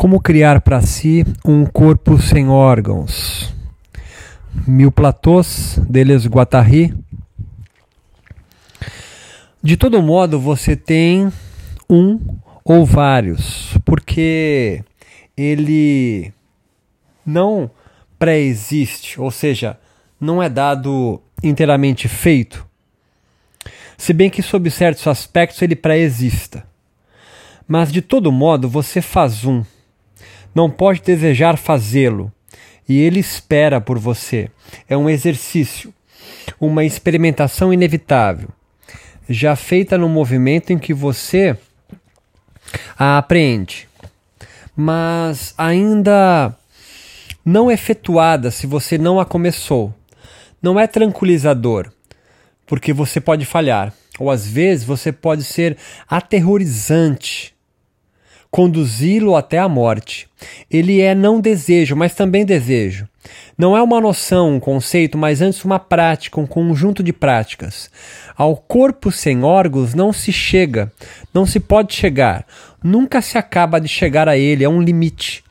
Como criar para si um corpo sem órgãos? Mil Platôs, Deleuze Guattari. De todo modo, você tem um ou vários, porque ele não pré-existe, ou seja, não é dado inteiramente feito. Se bem que, sob certos aspectos, ele pré-exista. Mas, de todo modo, você faz um. Não pode desejar fazê-lo, e ele espera por você. É um exercício, uma experimentação inevitável já feita no movimento em que você a apreende, mas ainda não efetuada se você não a começou. Não é tranquilizador, porque você pode falhar, ou às vezes você pode ser aterrorizante, conduzi-lo até a morte. Ele é não desejo, mas também desejo. Não é uma noção, um conceito, mas antes uma prática, um conjunto de práticas. Ao corpo sem órgãos não se chega, não se pode chegar, nunca se acaba de chegar a ele, é um limite.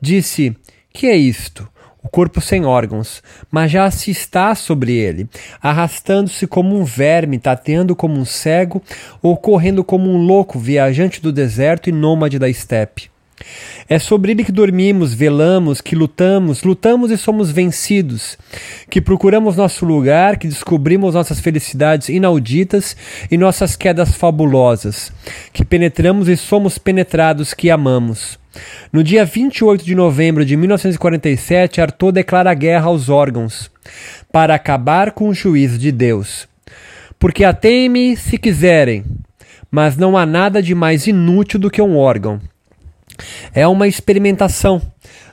Disse: Que é isto? O corpo sem órgãos, mas já se está sobre ele, arrastando-se como um verme, tateando como um cego, ou correndo como um louco, viajante do deserto e nômade da estepe. É sobre ele que dormimos, velamos, que lutamos, lutamos e somos vencidos, que procuramos nosso lugar, que descobrimos nossas felicidades inauditas e nossas quedas fabulosas, que penetramos e somos penetrados, que amamos. No dia 28 de novembro de 1947, Arthur declara guerra aos órgãos, para acabar com o juízo de Deus. Porque ateiem-me se quiserem, mas não há nada de mais inútil do que um órgão. É uma experimentação,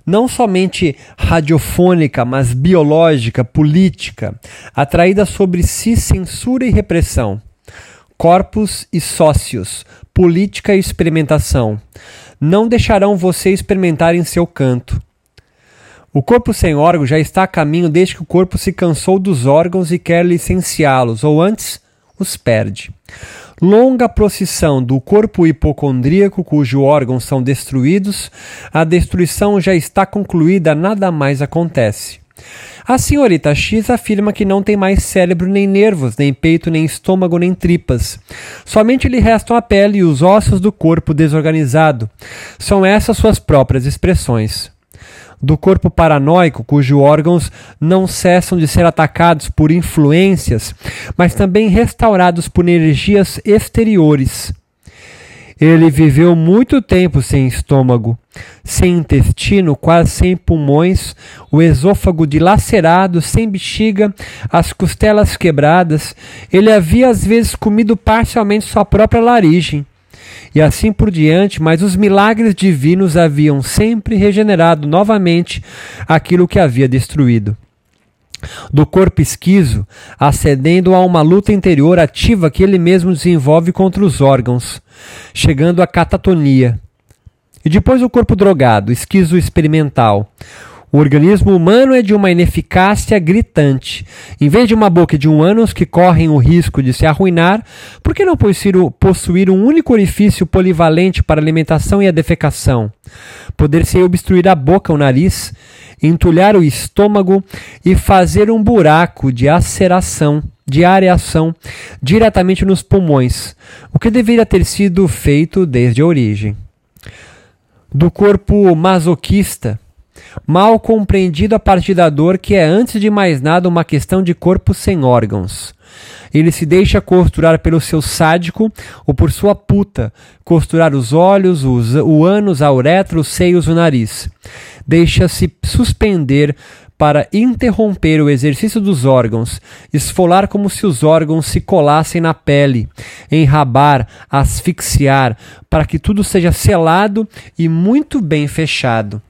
não somente radiofônica, mas biológica, política, atraída sobre si censura e repressão. Corpos e sócios, política e experimentação, não deixarão você experimentar em seu canto. O corpo sem órgão já está a caminho desde que o corpo se cansou dos órgãos e quer licenciá-los, ou antes, os perde longa procissão do corpo hipocondríaco, cujos órgãos são destruídos, a destruição já está concluída, nada mais acontece. A senhorita X afirma que não tem mais cérebro nem nervos, nem peito, nem estômago, nem tripas. Somente lhe restam a pele e os ossos do corpo desorganizado. São essas suas próprias expressões do corpo paranoico, cujos órgãos não cessam de ser atacados por influências, mas também restaurados por energias exteriores. Ele viveu muito tempo sem estômago, sem intestino, quase sem pulmões, o esôfago dilacerado, sem bexiga, as costelas quebradas. Ele havia às vezes comido parcialmente sua própria laringe e assim por diante, mas os milagres divinos haviam sempre regenerado novamente aquilo que havia destruído. Do corpo esquizo, acedendo a uma luta interior ativa que ele mesmo desenvolve contra os órgãos, chegando à catatonia. E depois o corpo drogado, esquizo experimental, o organismo humano é de uma ineficácia gritante. Em vez de uma boca de um ânus que correm o risco de se arruinar, por que não possuir um único orifício polivalente para a alimentação e a defecação? Poder-se obstruir a boca, o nariz, entulhar o estômago e fazer um buraco de aceração, de areação, diretamente nos pulmões, o que deveria ter sido feito desde a origem. Do corpo masoquista, mal compreendido a partir da dor que é antes de mais nada uma questão de corpo sem órgãos. Ele se deixa costurar pelo seu sádico ou por sua puta, costurar os olhos, os, o ânus, a uretra, os seios, o nariz. Deixa-se suspender para interromper o exercício dos órgãos, esfolar como se os órgãos se colassem na pele, enrabar, asfixiar, para que tudo seja selado e muito bem fechado.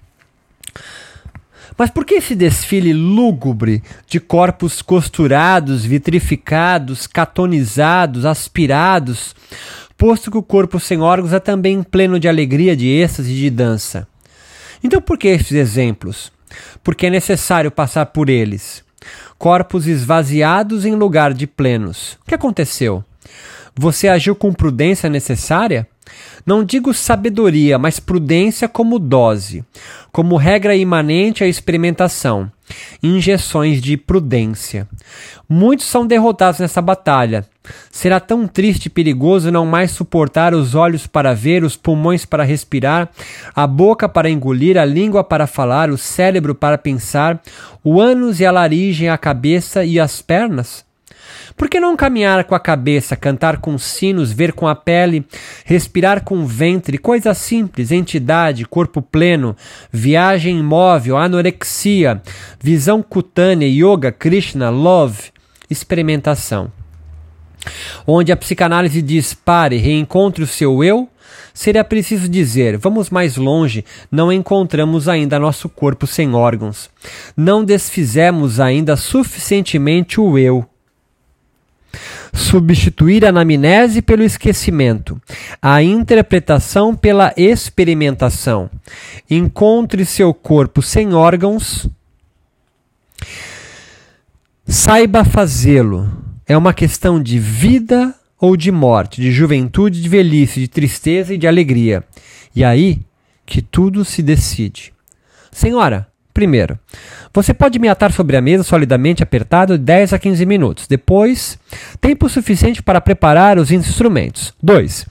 Mas por que esse desfile lúgubre de corpos costurados, vitrificados, catonizados, aspirados, posto que o corpo sem órgãos é também pleno de alegria, de êxtase e de dança? Então por que esses exemplos? Porque é necessário passar por eles. Corpos esvaziados em lugar de plenos. O que aconteceu? Você agiu com prudência necessária? Não digo sabedoria, mas prudência como dose, como regra imanente à experimentação, injeções de prudência. Muitos são derrotados nessa batalha. Será tão triste e perigoso não mais suportar os olhos para ver, os pulmões para respirar, a boca para engolir, a língua para falar, o cérebro para pensar, o ânus e a laringe, a cabeça e as pernas? Por que não caminhar com a cabeça, cantar com sinos, ver com a pele, respirar com o ventre, coisa simples, entidade, corpo pleno, viagem imóvel, anorexia, visão cutânea, yoga, Krishna, love, experimentação. Onde a psicanálise diz pare, reencontre o seu eu, seria preciso dizer: vamos mais longe, não encontramos ainda nosso corpo sem órgãos. Não desfizemos ainda suficientemente o eu substituir a anamnese pelo esquecimento, a interpretação pela experimentação. Encontre seu corpo sem órgãos, saiba fazê-lo. É uma questão de vida ou de morte, de juventude, de velhice, de tristeza e de alegria. E aí que tudo se decide. Senhora, Primeiro, você pode me atar sobre a mesa solidamente apertado de 10 a 15 minutos. Depois, tempo suficiente para preparar os instrumentos. 2.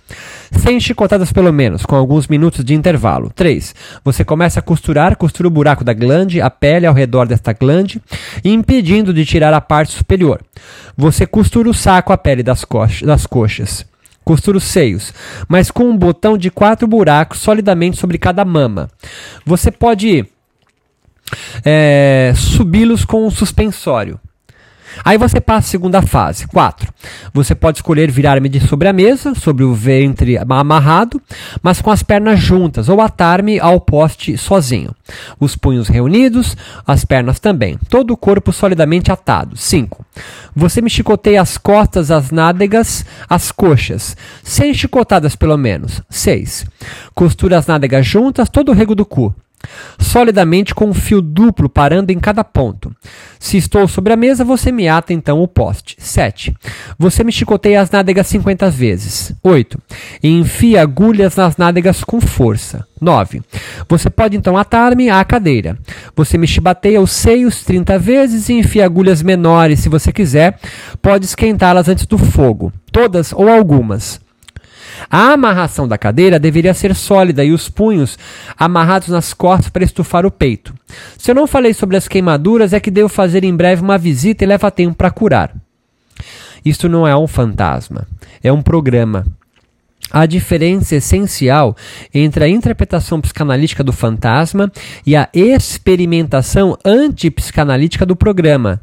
Sem chicotadas pelo menos, com alguns minutos de intervalo. 3. Você começa a costurar, costura o buraco da glande, a pele ao redor desta glande, impedindo de tirar a parte superior. Você costura o saco, a pele das. Das coxas. Costura os seios, mas com um botão de quatro buracos solidamente sobre cada mama. Você pode é, subi-los com um suspensório. Aí você passa a segunda fase. 4. Você pode escolher virar-me de sobre a mesa, sobre o ventre amarrado, mas com as pernas juntas, ou atar-me ao poste sozinho. Os punhos reunidos, as pernas também. Todo o corpo solidamente atado. 5. Você me chicoteia as costas, as nádegas, as coxas, sem chicotadas pelo menos. 6. Costura as nádegas juntas, todo o rego do cu solidamente com um fio duplo parando em cada ponto. Se estou sobre a mesa, você me ata então o poste. 7. Você me chicoteia as nádegas 50 vezes. 8. E enfia agulhas nas nádegas com força. 9. Você pode então atar-me à cadeira. Você me chibateia os seios 30 vezes e enfia agulhas menores se você quiser. Pode esquentá-las antes do fogo. Todas ou algumas. A amarração da cadeira deveria ser sólida e os punhos amarrados nas costas para estufar o peito. Se eu não falei sobre as queimaduras, é que devo fazer em breve uma visita e leva tempo para curar. Isto não é um fantasma, é um programa. A diferença essencial entre a interpretação psicanalítica do fantasma e a experimentação antipsicanalítica do programa.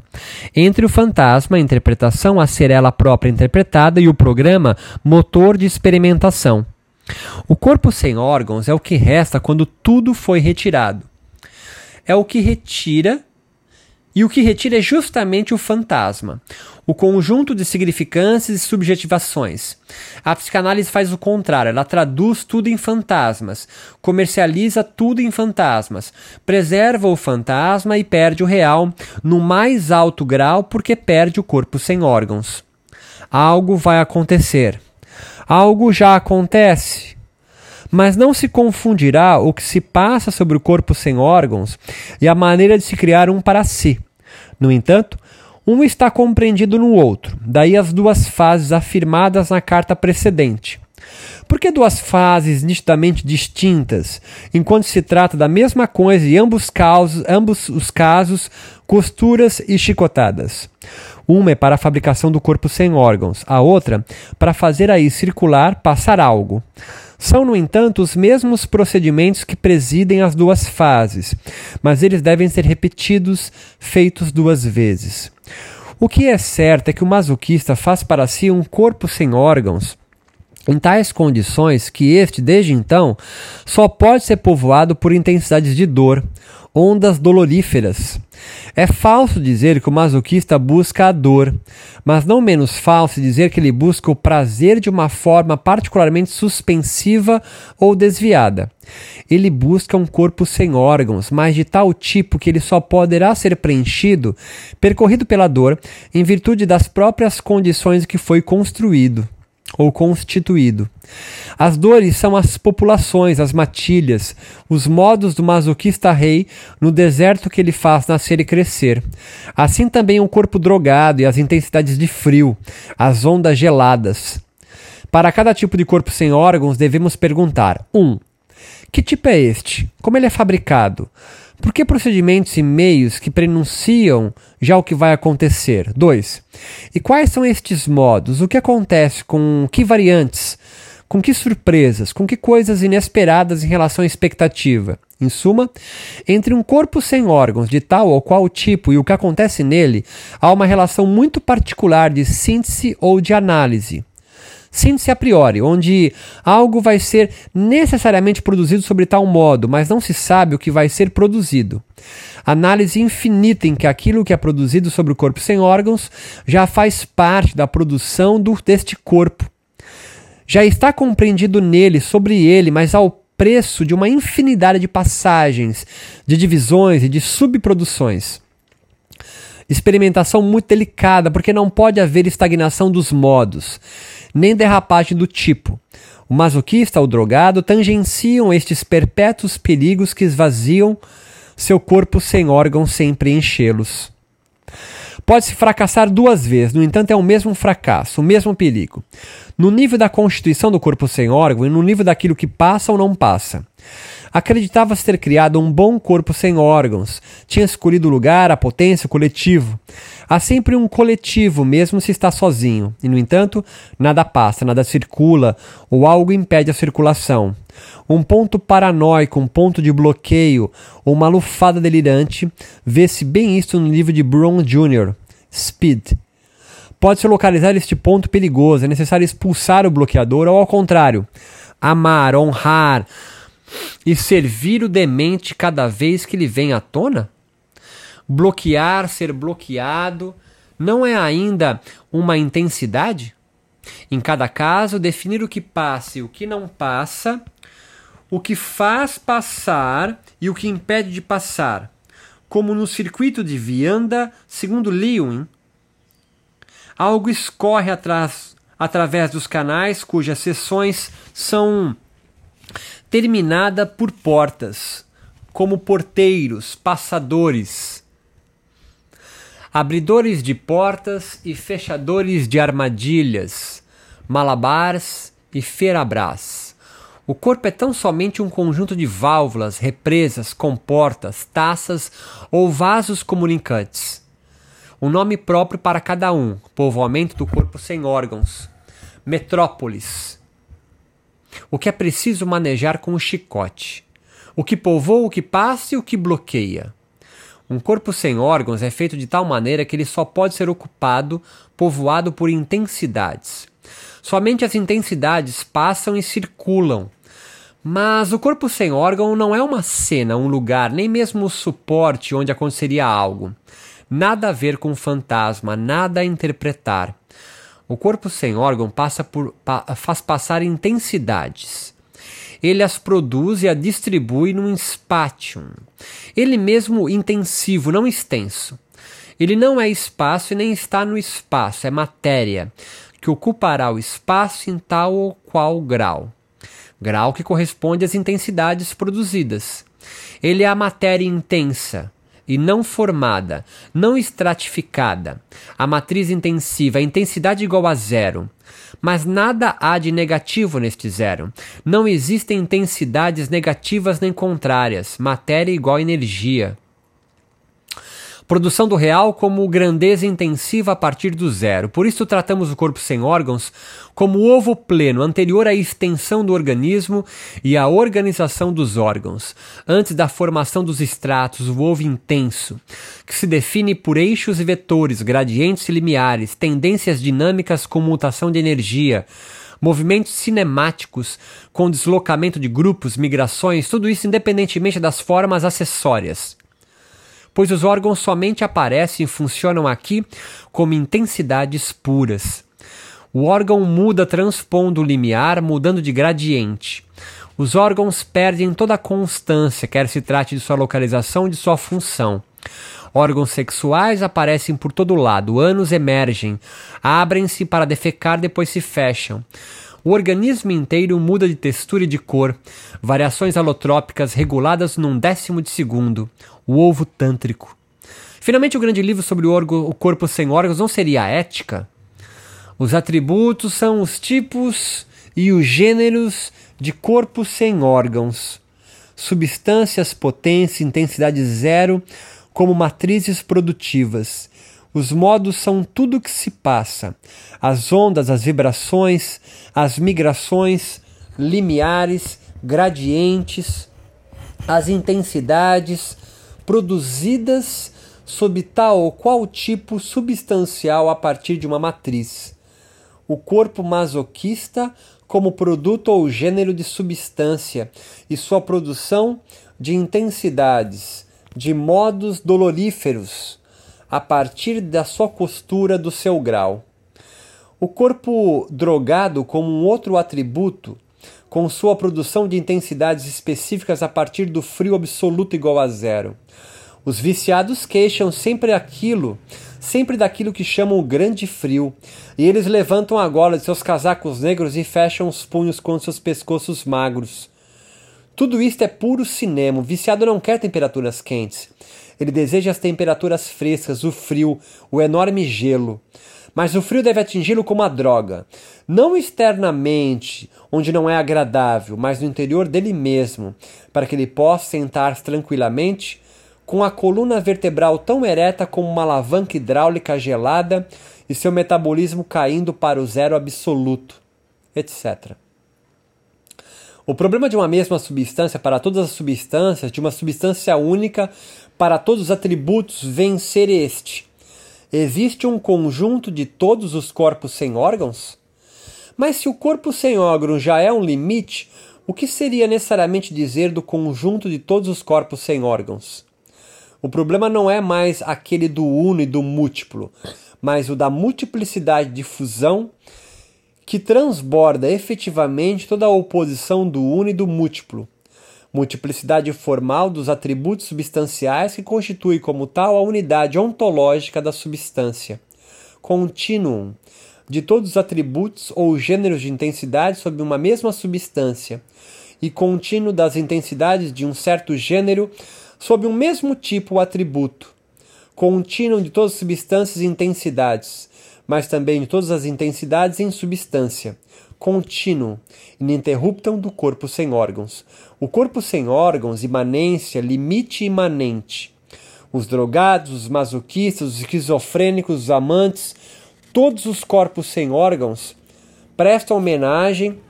Entre o fantasma, a interpretação a ser ela própria interpretada, e o programa, motor de experimentação. O corpo sem órgãos é o que resta quando tudo foi retirado. É o que retira e o que retira é justamente o fantasma, o conjunto de significâncias e subjetivações. A psicanálise faz o contrário, ela traduz tudo em fantasmas, comercializa tudo em fantasmas, preserva o fantasma e perde o real no mais alto grau porque perde o corpo sem órgãos. Algo vai acontecer. Algo já acontece. Mas não se confundirá o que se passa sobre o corpo sem órgãos e a maneira de se criar um para si. No entanto, um está compreendido no outro, daí as duas fases afirmadas na carta precedente. Por que duas fases nitidamente distintas, enquanto se trata da mesma coisa e ambos, causos, ambos os casos costuras e chicotadas? Uma é para a fabricação do corpo sem órgãos, a outra para fazer aí circular, passar algo. São, no entanto, os mesmos procedimentos que presidem as duas fases, mas eles devem ser repetidos, feitos duas vezes. O que é certo é que o masoquista faz para si um corpo sem órgãos, em tais condições que este, desde então, só pode ser povoado por intensidades de dor, ondas doloríferas. É falso dizer que o masoquista busca a dor, mas não menos falso dizer que ele busca o prazer de uma forma particularmente suspensiva ou desviada. Ele busca um corpo sem órgãos, mas de tal tipo que ele só poderá ser preenchido, percorrido pela dor, em virtude das próprias condições que foi construído. Ou constituído. As dores são as populações, as matilhas, os modos do masoquista rei no deserto que ele faz nascer e crescer. Assim também o corpo drogado e as intensidades de frio, as ondas geladas. Para cada tipo de corpo sem órgãos, devemos perguntar: 1. Um, que tipo é este? Como ele é fabricado? Por que procedimentos e meios que prenunciam já o que vai acontecer? 2. E quais são estes modos? O que acontece com que variantes? Com que surpresas? Com que coisas inesperadas em relação à expectativa? Em suma, entre um corpo sem órgãos de tal ou qual tipo e o que acontece nele, há uma relação muito particular de síntese ou de análise. Síntese a priori, onde algo vai ser necessariamente produzido sobre tal modo, mas não se sabe o que vai ser produzido. Análise infinita em que aquilo que é produzido sobre o corpo sem órgãos já faz parte da produção do, deste corpo. Já está compreendido nele, sobre ele, mas ao preço de uma infinidade de passagens, de divisões e de subproduções experimentação muito delicada, porque não pode haver estagnação dos modos nem derrapagem do tipo. O masoquista ou drogado tangenciam estes perpétuos perigos que esvaziam seu corpo sem órgãos sem preenchê-los. Pode-se fracassar duas vezes, no entanto, é o mesmo fracasso, o mesmo perigo. No nível da constituição do corpo sem órgão e no nível daquilo que passa ou não passa. Acreditava-se ter criado um bom corpo sem órgãos, tinha escolhido o lugar, a potência, o coletivo. Há sempre um coletivo, mesmo se está sozinho, e no entanto, nada passa, nada circula, ou algo impede a circulação. Um ponto paranoico, um ponto de bloqueio, ou uma lufada delirante, vê-se bem isto no livro de Brown Jr., Speed. Pode-se localizar este ponto perigoso, é necessário expulsar o bloqueador, ou ao contrário, amar, honrar, e servir o demente cada vez que ele vem à tona? Bloquear, ser bloqueado, não é ainda uma intensidade? Em cada caso, definir o que passa e o que não passa, o que faz passar e o que impede de passar, como no circuito de Vianda, segundo Lewin. Algo escorre atrás, através dos canais cujas seções são terminada por portas, como porteiros, passadores, abridores de portas e fechadores de armadilhas, malabars e ferabras. O corpo é tão somente um conjunto de válvulas, represas, comportas, taças ou vasos comunicantes. Um nome próprio para cada um, povoamento do corpo sem órgãos, metrópolis, o que é preciso manejar com o chicote, o que povoa, o que passa e o que bloqueia. Um corpo sem órgãos é feito de tal maneira que ele só pode ser ocupado, povoado por intensidades. Somente as intensidades passam e circulam. Mas o corpo sem órgão não é uma cena, um lugar, nem mesmo o suporte onde aconteceria algo. Nada a ver com fantasma, nada a interpretar. O corpo sem órgão passa por, pa, faz passar intensidades. Ele as produz e a distribui num spatium. Ele mesmo intensivo, não extenso. Ele não é espaço e nem está no espaço, é matéria, que ocupará o espaço em tal ou qual grau. Grau que corresponde às intensidades produzidas. Ele é a matéria intensa, e não formada, não estratificada. A matriz intensiva, a intensidade igual a zero. Mas nada há de negativo neste zero. Não existem intensidades negativas nem contrárias. Matéria igual energia. Produção do real como grandeza intensiva a partir do zero. Por isso tratamos o corpo sem órgãos como ovo pleno, anterior à extensão do organismo e à organização dos órgãos, antes da formação dos estratos, o ovo intenso, que se define por eixos e vetores, gradientes e limiares, tendências dinâmicas com mutação de energia, movimentos cinemáticos com deslocamento de grupos, migrações, tudo isso independentemente das formas acessórias pois os órgãos somente aparecem e funcionam aqui como intensidades puras. O órgão muda transpondo o limiar, mudando de gradiente. Os órgãos perdem toda a constância, quer se trate de sua localização ou de sua função. Órgãos sexuais aparecem por todo lado, anos emergem, abrem-se para defecar, depois se fecham. O organismo inteiro muda de textura e de cor, variações alotrópicas reguladas num décimo de segundo, o ovo tântrico. Finalmente, o grande livro sobre o, o corpo sem órgãos não seria a ética? Os atributos são os tipos e os gêneros de corpo sem órgãos, substâncias, potência, intensidade zero, como matrizes produtivas. Os modos são tudo o que se passa: as ondas, as vibrações, as migrações, limiares, gradientes, as intensidades produzidas sob tal ou qual tipo substancial a partir de uma matriz. O corpo masoquista como produto ou gênero de substância e sua produção de intensidades de modos doloríferos a partir da sua costura do seu grau. O corpo drogado, como um outro atributo, com sua produção de intensidades específicas a partir do frio absoluto igual a zero. Os viciados queixam sempre aquilo, sempre daquilo que chamam o grande frio, e eles levantam a gola de seus casacos negros e fecham os punhos com seus pescoços magros. Tudo isto é puro cinema. O viciado não quer temperaturas quentes. Ele deseja as temperaturas frescas, o frio, o enorme gelo. Mas o frio deve atingi-lo como a droga. Não externamente, onde não é agradável, mas no interior dele mesmo, para que ele possa sentar-se tranquilamente, com a coluna vertebral tão ereta como uma alavanca hidráulica gelada e seu metabolismo caindo para o zero absoluto, etc. O problema de uma mesma substância para todas as substâncias, de uma substância única para todos os atributos, vem ser este: existe um conjunto de todos os corpos sem órgãos? Mas se o corpo sem órgãos já é um limite, o que seria necessariamente dizer do conjunto de todos os corpos sem órgãos? O problema não é mais aquele do uno e do múltiplo, mas o da multiplicidade de fusão que transborda efetivamente toda a oposição do uno e do múltiplo, multiplicidade formal dos atributos substanciais que constitui como tal a unidade ontológica da substância, continuum. De todos os atributos ou gêneros de intensidade sob uma mesma substância, e contínuo das intensidades de um certo gênero sob um mesmo tipo ou atributo, contínuo de todas as substâncias e intensidades, mas também de todas as intensidades em substância, contínuo, ininterruptam do corpo sem órgãos. O corpo sem órgãos, imanência, limite imanente. Os drogados, os masoquistas, os esquizofrênicos, os amantes, todos os corpos sem órgãos prestam homenagem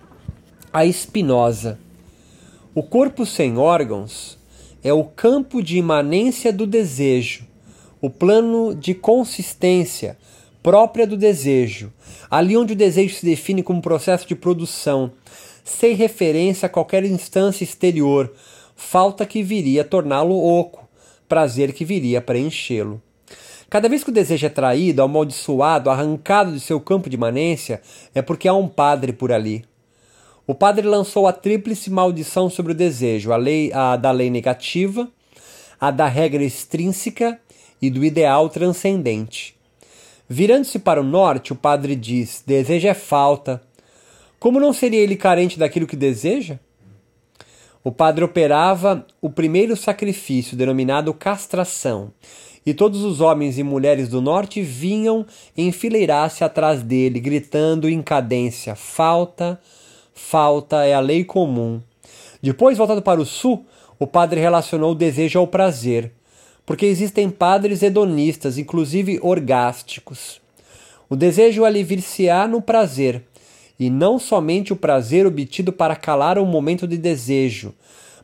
a Spinoza. O corpo sem órgãos é o campo de imanência do desejo, o plano de consistência, própria do desejo, ali onde o desejo se define como processo de produção, sem referência a qualquer instância exterior, falta que viria a torná-lo oco, prazer que viria a preenchê-lo. Cada vez que o desejo é traído, amaldiçoado, arrancado de seu campo de imanência, é porque há um padre por ali. O padre lançou a tríplice maldição sobre o desejo, a lei a da lei negativa, a da regra extrínseca e do ideal transcendente. Virando-se para o norte, o padre diz: Desejo é falta. Como não seria ele carente daquilo que deseja? O padre operava o primeiro sacrifício, denominado castração, e todos os homens e mulheres do norte vinham enfileirar-se atrás dele, gritando em cadência: Falta, falta é a lei comum. Depois, voltado para o sul, o padre relacionou o desejo ao prazer porque existem padres hedonistas, inclusive orgásticos. O desejo alivir-se-á no prazer, e não somente o prazer obtido para calar um momento de desejo,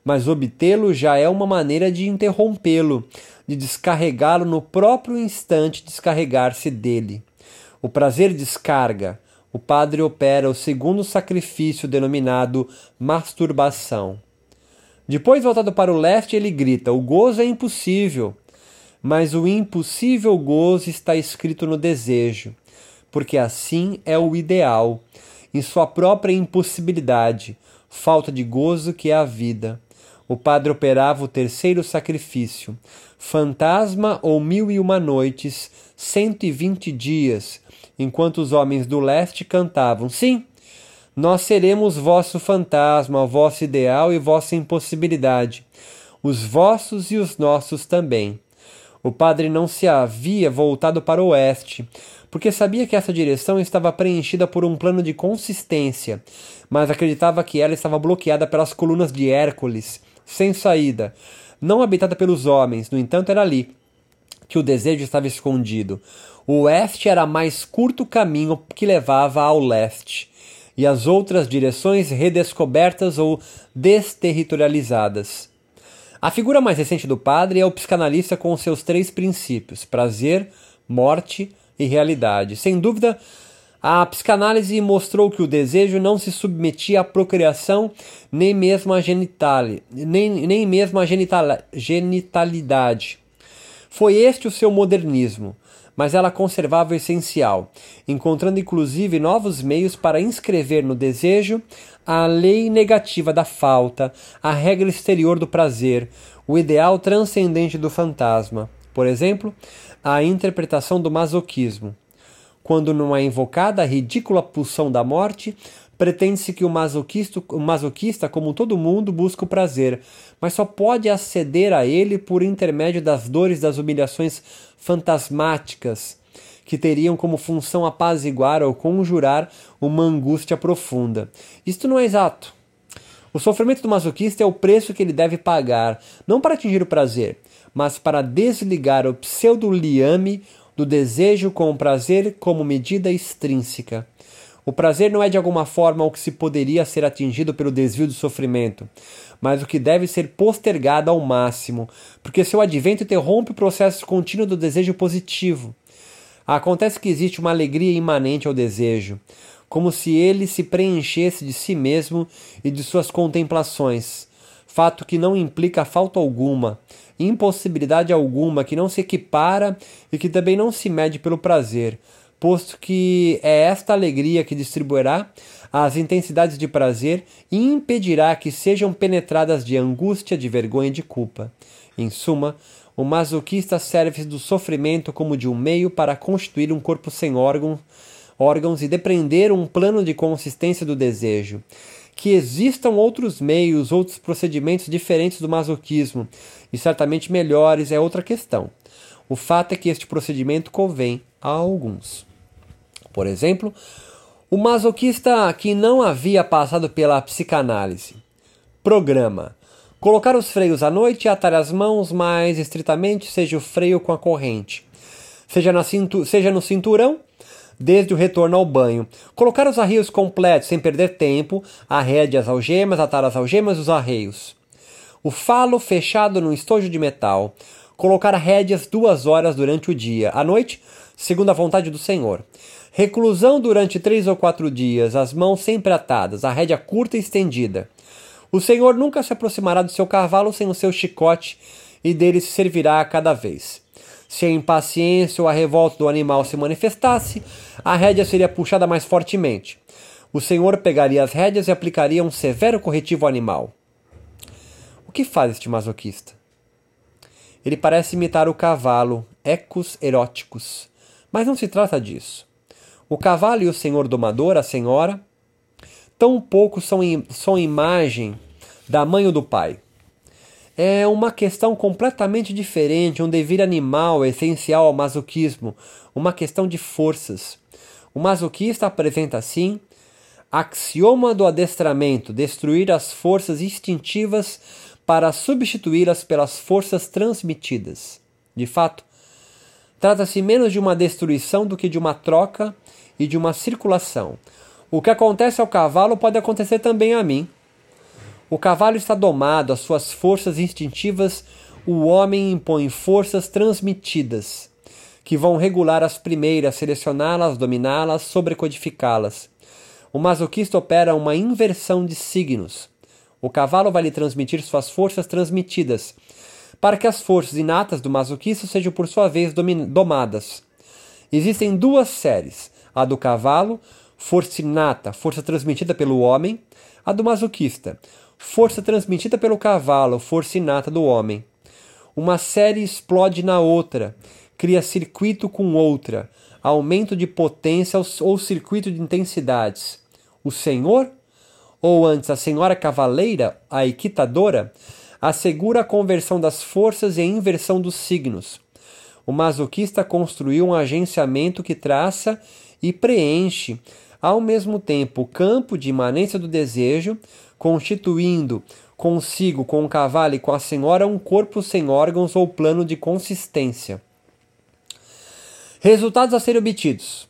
mas obtê-lo já é uma maneira de interrompê-lo, de descarregá-lo no próprio instante descarregar-se dele. O prazer descarga. O padre opera o segundo sacrifício denominado masturbação. Depois, voltado para o leste, ele grita: O gozo é impossível. Mas o impossível gozo está escrito no desejo, porque assim é o ideal, em sua própria impossibilidade, falta de gozo que é a vida. o padre operava o terceiro sacrifício. Fantasma ou mil e uma noites, cento e vinte dias, enquanto os homens do leste cantavam: Sim, nós seremos vosso fantasma, vosso ideal e vossa impossibilidade, os vossos e os nossos também. O padre não se havia voltado para o oeste, porque sabia que essa direção estava preenchida por um plano de consistência, mas acreditava que ela estava bloqueada pelas colunas de Hércules, sem saída, não habitada pelos homens, no entanto era ali que o desejo estava escondido. O oeste era mais curto caminho que levava ao leste, e as outras direções redescobertas ou desterritorializadas. A figura mais recente do padre é o psicanalista com seus três princípios: prazer, morte e realidade. Sem dúvida, a psicanálise mostrou que o desejo não se submetia à procriação nem mesmo à nem, nem mesmo à genital, genitalidade. Foi este o seu modernismo, mas ela conservava o essencial, encontrando inclusive novos meios para inscrever no desejo a lei negativa da falta, a regra exterior do prazer, o ideal transcendente do fantasma. Por exemplo, a interpretação do masoquismo. Quando não é invocada a ridícula pulsão da morte, pretende-se que o masoquista, o masoquista, como todo mundo, busca o prazer, mas só pode aceder a ele por intermédio das dores das humilhações fantasmáticas, que teriam como função apaziguar ou conjurar uma angústia profunda. Isto não é exato. O sofrimento do masoquista é o preço que ele deve pagar, não para atingir o prazer, mas para desligar o pseudo-liame do desejo com o prazer como medida extrínseca. O prazer não é de alguma forma o que se poderia ser atingido pelo desvio do sofrimento, mas o que deve ser postergado ao máximo, porque seu advento interrompe o processo contínuo do desejo positivo. Acontece que existe uma alegria imanente ao desejo, como se ele se preenchesse de si mesmo e de suas contemplações, fato que não implica falta alguma, impossibilidade alguma, que não se equipara e que também não se mede pelo prazer, posto que é esta alegria que distribuirá as intensidades de prazer e impedirá que sejam penetradas de angústia, de vergonha e de culpa. Em suma, o masoquista serve do sofrimento como de um meio para constituir um corpo sem órgão, órgãos e depreender um plano de consistência do desejo. Que existam outros meios, outros procedimentos diferentes do masoquismo, e certamente melhores, é outra questão. O fato é que este procedimento convém a alguns. Por exemplo, o masoquista que não havia passado pela psicanálise. Programa Colocar os freios à noite e atar as mãos mais estritamente, seja o freio com a corrente, seja, na cintu seja no cinturão, desde o retorno ao banho. Colocar os arreios completos sem perder tempo, arrede as algemas, atar as algemas e os arreios. O falo fechado no estojo de metal. Colocar rédeas duas horas durante o dia. À noite, segundo a vontade do Senhor. Reclusão durante três ou quatro dias, as mãos sempre atadas, a rédea curta e estendida. O Senhor nunca se aproximará do seu cavalo sem o seu chicote, e dele se servirá a cada vez. Se a impaciência ou a revolta do animal se manifestasse, a rédea seria puxada mais fortemente. O Senhor pegaria as rédeas e aplicaria um severo corretivo ao animal. O que faz este masoquista? Ele parece imitar o cavalo, ecos eróticos. Mas não se trata disso. O cavalo e o senhor domador, a senhora, tão pouco são, são imagem da mãe ou do pai. É uma questão completamente diferente, um dever animal essencial ao masoquismo, uma questão de forças. O masoquista apresenta assim axioma do adestramento, destruir as forças instintivas para substituí-las pelas forças transmitidas. De fato, trata-se menos de uma destruição do que de uma troca e de uma circulação. O que acontece ao cavalo pode acontecer também a mim. O cavalo está domado, as suas forças instintivas, o homem impõe forças transmitidas, que vão regular as primeiras, selecioná-las, dominá-las, sobrecodificá-las. O masoquista opera uma inversão de signos. O cavalo vai lhe transmitir suas forças transmitidas, para que as forças inatas do masoquista sejam por sua vez domadas. Existem duas séries: a do cavalo, força inata, força transmitida pelo homem, a do masoquista, força transmitida pelo cavalo, força inata do homem. Uma série explode na outra, cria circuito com outra, aumento de potência ou circuito de intensidades. O Senhor, ou antes a Senhora Cavaleira, a equitadora, assegura a conversão das forças e a inversão dos signos. O masoquista construiu um agenciamento que traça e preenche, ao mesmo tempo, o campo de imanência do desejo, constituindo consigo, com o cavalo e com a senhora, um corpo sem órgãos ou plano de consistência. Resultados a serem obtidos: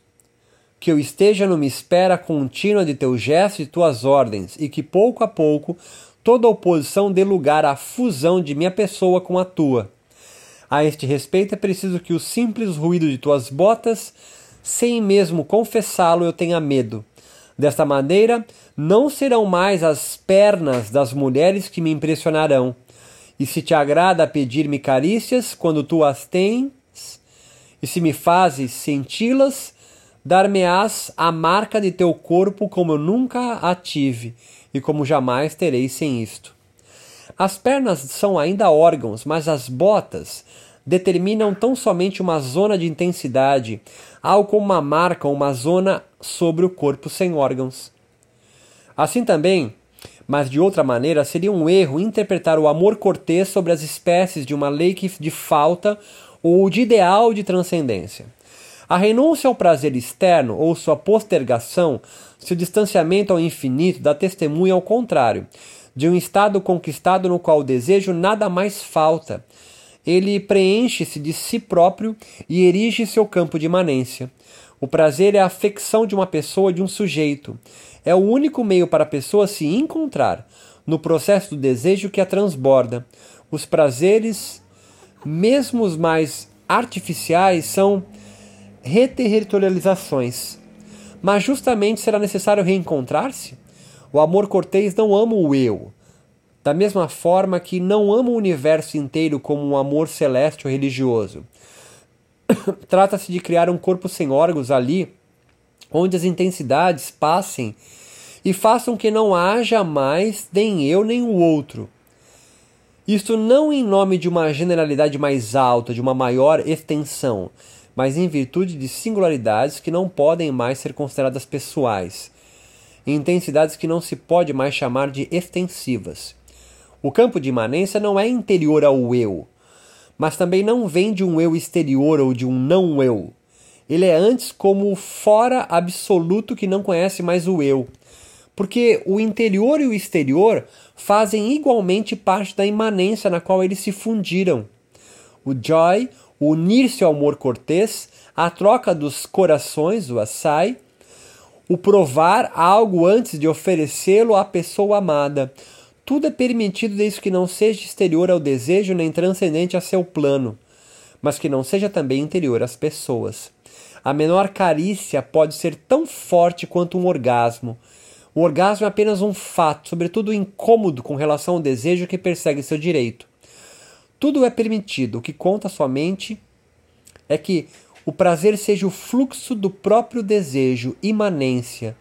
que eu esteja numa espera contínua de teus gestos e tuas ordens, e que pouco a pouco toda oposição dê lugar à fusão de minha pessoa com a tua. A este respeito é preciso que o simples ruído de tuas botas, sem mesmo confessá-lo, eu tenha medo. Desta maneira, não serão mais as pernas das mulheres que me impressionarão. E se te agrada pedir-me carícias quando tu as tens, e se me fazes senti-las, dar-me-ás a marca de teu corpo como eu nunca a tive, e como jamais terei sem isto. As pernas são ainda órgãos, mas as botas determinam tão somente uma zona de intensidade, algo como uma marca uma zona sobre o corpo sem órgãos. Assim também, mas de outra maneira, seria um erro interpretar o amor cortês sobre as espécies de uma lei de falta ou de ideal de transcendência. A renúncia ao prazer externo ou sua postergação, seu distanciamento ao infinito, dá testemunho ao contrário, de um estado conquistado no qual o desejo nada mais falta. Ele preenche-se de si próprio e erige seu campo de imanência. O prazer é a afecção de uma pessoa, de um sujeito. É o único meio para a pessoa se encontrar no processo do desejo que a transborda. Os prazeres mesmo os mais artificiais, são reterritorializações. Mas justamente será necessário reencontrar-se? O amor cortês não ama o eu, da mesma forma que não ama o universo inteiro como um amor celeste ou religioso. Trata-se de criar um corpo sem órgãos ali, onde as intensidades passem e façam que não haja mais nem eu nem o outro, isto não em nome de uma generalidade mais alta, de uma maior extensão, mas em virtude de singularidades que não podem mais ser consideradas pessoais, intensidades que não se pode mais chamar de extensivas. O campo de imanência não é interior ao eu, mas também não vem de um eu exterior ou de um não eu. Ele é antes como o fora absoluto que não conhece mais o eu porque o interior e o exterior fazem igualmente parte da imanência na qual eles se fundiram. O joy, unir-se ao amor cortês, a troca dos corações, o assai, o provar algo antes de oferecê-lo à pessoa amada. Tudo é permitido desde que não seja exterior ao desejo nem transcendente a seu plano, mas que não seja também interior às pessoas. A menor carícia pode ser tão forte quanto um orgasmo, o orgasmo é apenas um fato, sobretudo incômodo com relação ao desejo que persegue seu direito. Tudo é permitido, o que conta somente é que o prazer seja o fluxo do próprio desejo, imanência,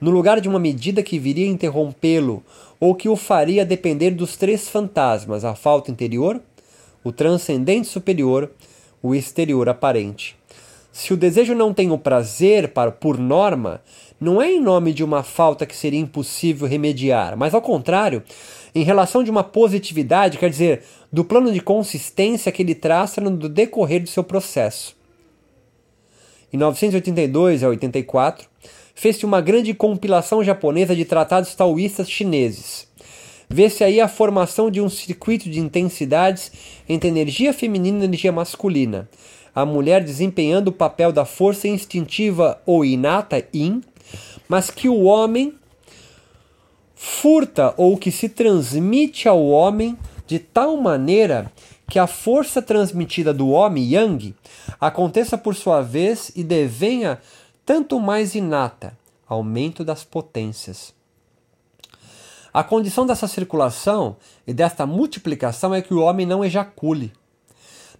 no lugar de uma medida que viria interrompê-lo ou que o faria depender dos três fantasmas: a falta interior, o transcendente superior, o exterior aparente. Se o desejo não tem o prazer para, por norma, não é em nome de uma falta que seria impossível remediar, mas ao contrário, em relação de uma positividade, quer dizer, do plano de consistência que ele traça no decorrer do seu processo. Em 982 a 84, fez-se uma grande compilação japonesa de tratados taoístas chineses. Vê-se aí a formação de um circuito de intensidades entre energia feminina e energia masculina, a mulher desempenhando o papel da força instintiva ou inata, yin, mas que o homem furta ou que se transmite ao homem de tal maneira que a força transmitida do homem yang aconteça por sua vez e devenha tanto mais inata, aumento das potências. A condição dessa circulação e desta multiplicação é que o homem não ejacule.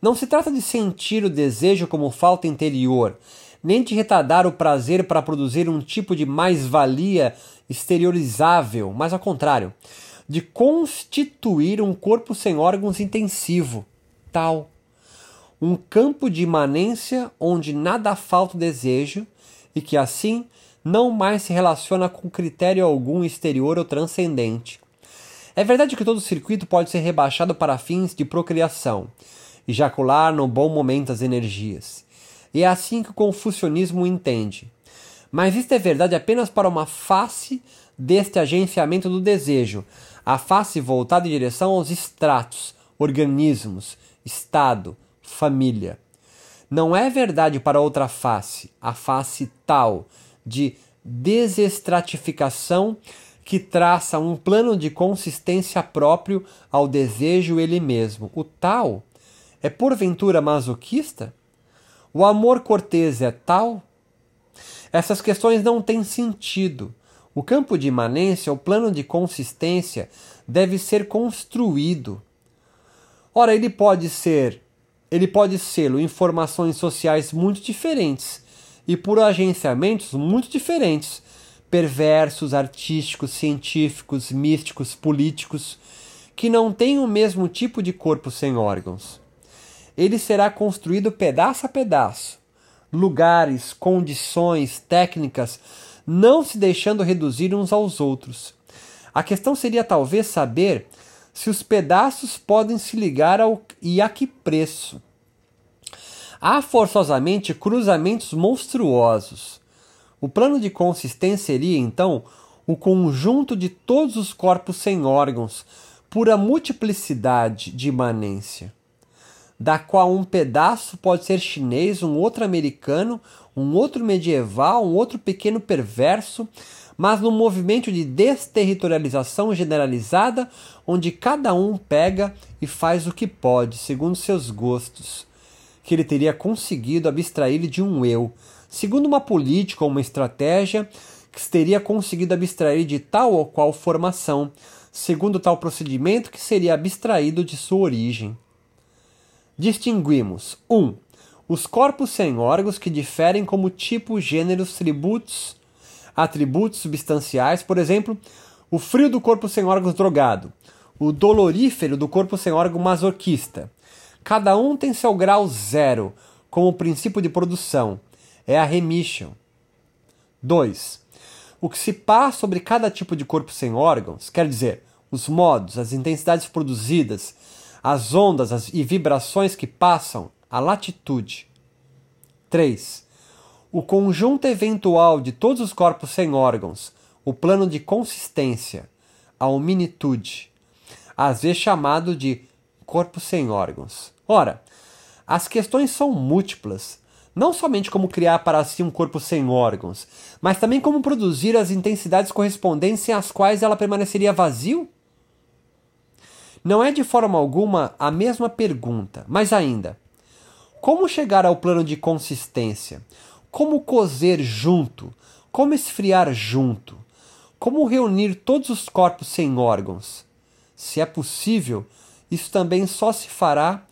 Não se trata de sentir o desejo como falta interior, nem de retardar o prazer para produzir um tipo de mais-valia exteriorizável, mas ao contrário, de constituir um corpo sem órgãos intensivo, tal. Um campo de imanência onde nada falta o desejo e que assim não mais se relaciona com critério algum exterior ou transcendente. É verdade que todo circuito pode ser rebaixado para fins de procriação, ejacular no bom momento as energias. E é assim que o confucionismo entende. Mas isto é verdade apenas para uma face deste agenciamento do desejo, a face voltada em direção aos estratos, organismos, Estado, família. Não é verdade para outra face, a face tal de desestratificação que traça um plano de consistência próprio ao desejo ele mesmo. O tal é porventura masoquista? O amor cortês é tal? Essas questões não têm sentido. O campo de imanência, o plano de consistência, deve ser construído. Ora, ele pode ser, ele pode ser informações sociais muito diferentes e por agenciamentos muito diferentes, perversos, artísticos, científicos, místicos, políticos, que não têm o mesmo tipo de corpo sem órgãos. Ele será construído pedaço a pedaço, lugares, condições, técnicas, não se deixando reduzir uns aos outros. A questão seria talvez saber se os pedaços podem se ligar ao, e a que preço. Há forçosamente cruzamentos monstruosos. O plano de consistência seria, então, o conjunto de todos os corpos sem órgãos, pura multiplicidade de imanência, da qual um pedaço pode ser chinês, um outro americano, um outro medieval, um outro pequeno perverso, mas num movimento de desterritorialização generalizada, onde cada um pega e faz o que pode, segundo seus gostos, que ele teria conseguido abstrair de um eu, segundo uma política ou uma estratégia que teria conseguido abstrair de tal ou qual formação, segundo tal procedimento que seria abstraído de sua origem. Distinguimos 1. Um, os corpos sem órgãos que diferem como tipo, gêneros, tributos, atributos substanciais, por exemplo, o frio do corpo sem órgãos drogado, o dolorífero do corpo sem órgão masoquista. Cada um tem seu grau zero como princípio de produção. É a remission. 2. O que se passa sobre cada tipo de corpo sem órgãos, quer dizer, os modos, as intensidades produzidas, as ondas as, e vibrações que passam, a latitude. 3. O conjunto eventual de todos os corpos sem órgãos, o plano de consistência, a hominitude, às vezes chamado de corpo sem órgãos. Ora, as questões são múltiplas, não somente como criar para si um corpo sem órgãos, mas também como produzir as intensidades correspondentes sem as quais ela permaneceria vazio? Não é de forma alguma a mesma pergunta, mas ainda, como chegar ao plano de consistência? Como cozer junto? Como esfriar junto? Como reunir todos os corpos sem órgãos? Se é possível, isso também só se fará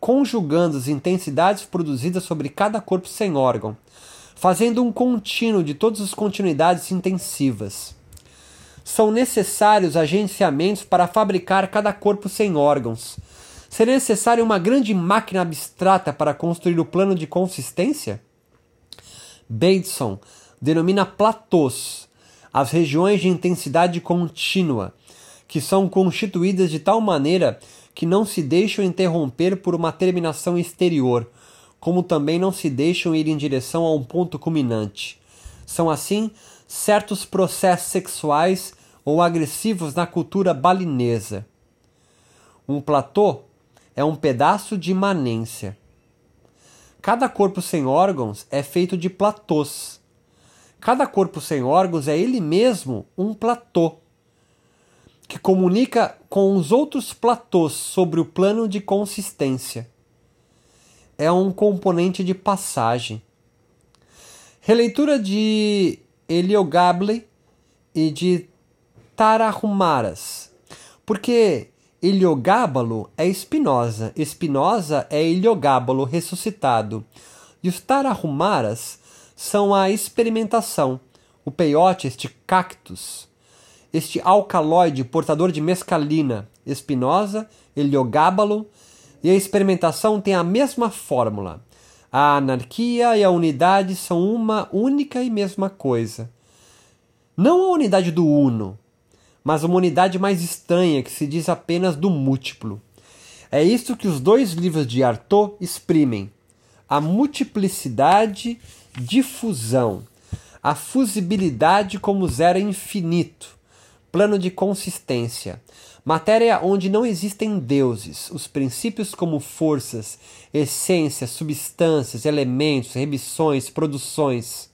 conjugando as intensidades produzidas sobre cada corpo sem órgão, fazendo um contínuo de todas as continuidades intensivas. São necessários agenciamentos para fabricar cada corpo sem órgãos. Seria necessária uma grande máquina abstrata para construir o plano de consistência? Bateson denomina platôs as regiões de intensidade contínua, que são constituídas de tal maneira que não se deixam interromper por uma terminação exterior, como também não se deixam ir em direção a um ponto culminante. São assim certos processos sexuais ou agressivos na cultura balinesa. Um platô é um pedaço de imanência. Cada corpo sem órgãos é feito de platôs. Cada corpo sem órgãos é ele mesmo um platô que comunica com os outros platôs sobre o plano de consistência. É um componente de passagem. Releitura de Heliogable e de Tarahumaras. Porque Heliogábalo é Espinosa, Espinosa é Heliogábalo ressuscitado. E os Tarahumaras são a experimentação, o peiote, este cactus este alcaloide portador de mescalina, espinosa, heliogábalo, e a experimentação tem a mesma fórmula. A anarquia e a unidade são uma única e mesma coisa. Não a unidade do uno, mas uma unidade mais estranha que se diz apenas do múltiplo. É isso que os dois livros de Artaud exprimem: a multiplicidade, difusão, a fusibilidade como zero infinito, plano de consistência, matéria onde não existem deuses, os princípios como forças, essências, substâncias, elementos, remissões, produções.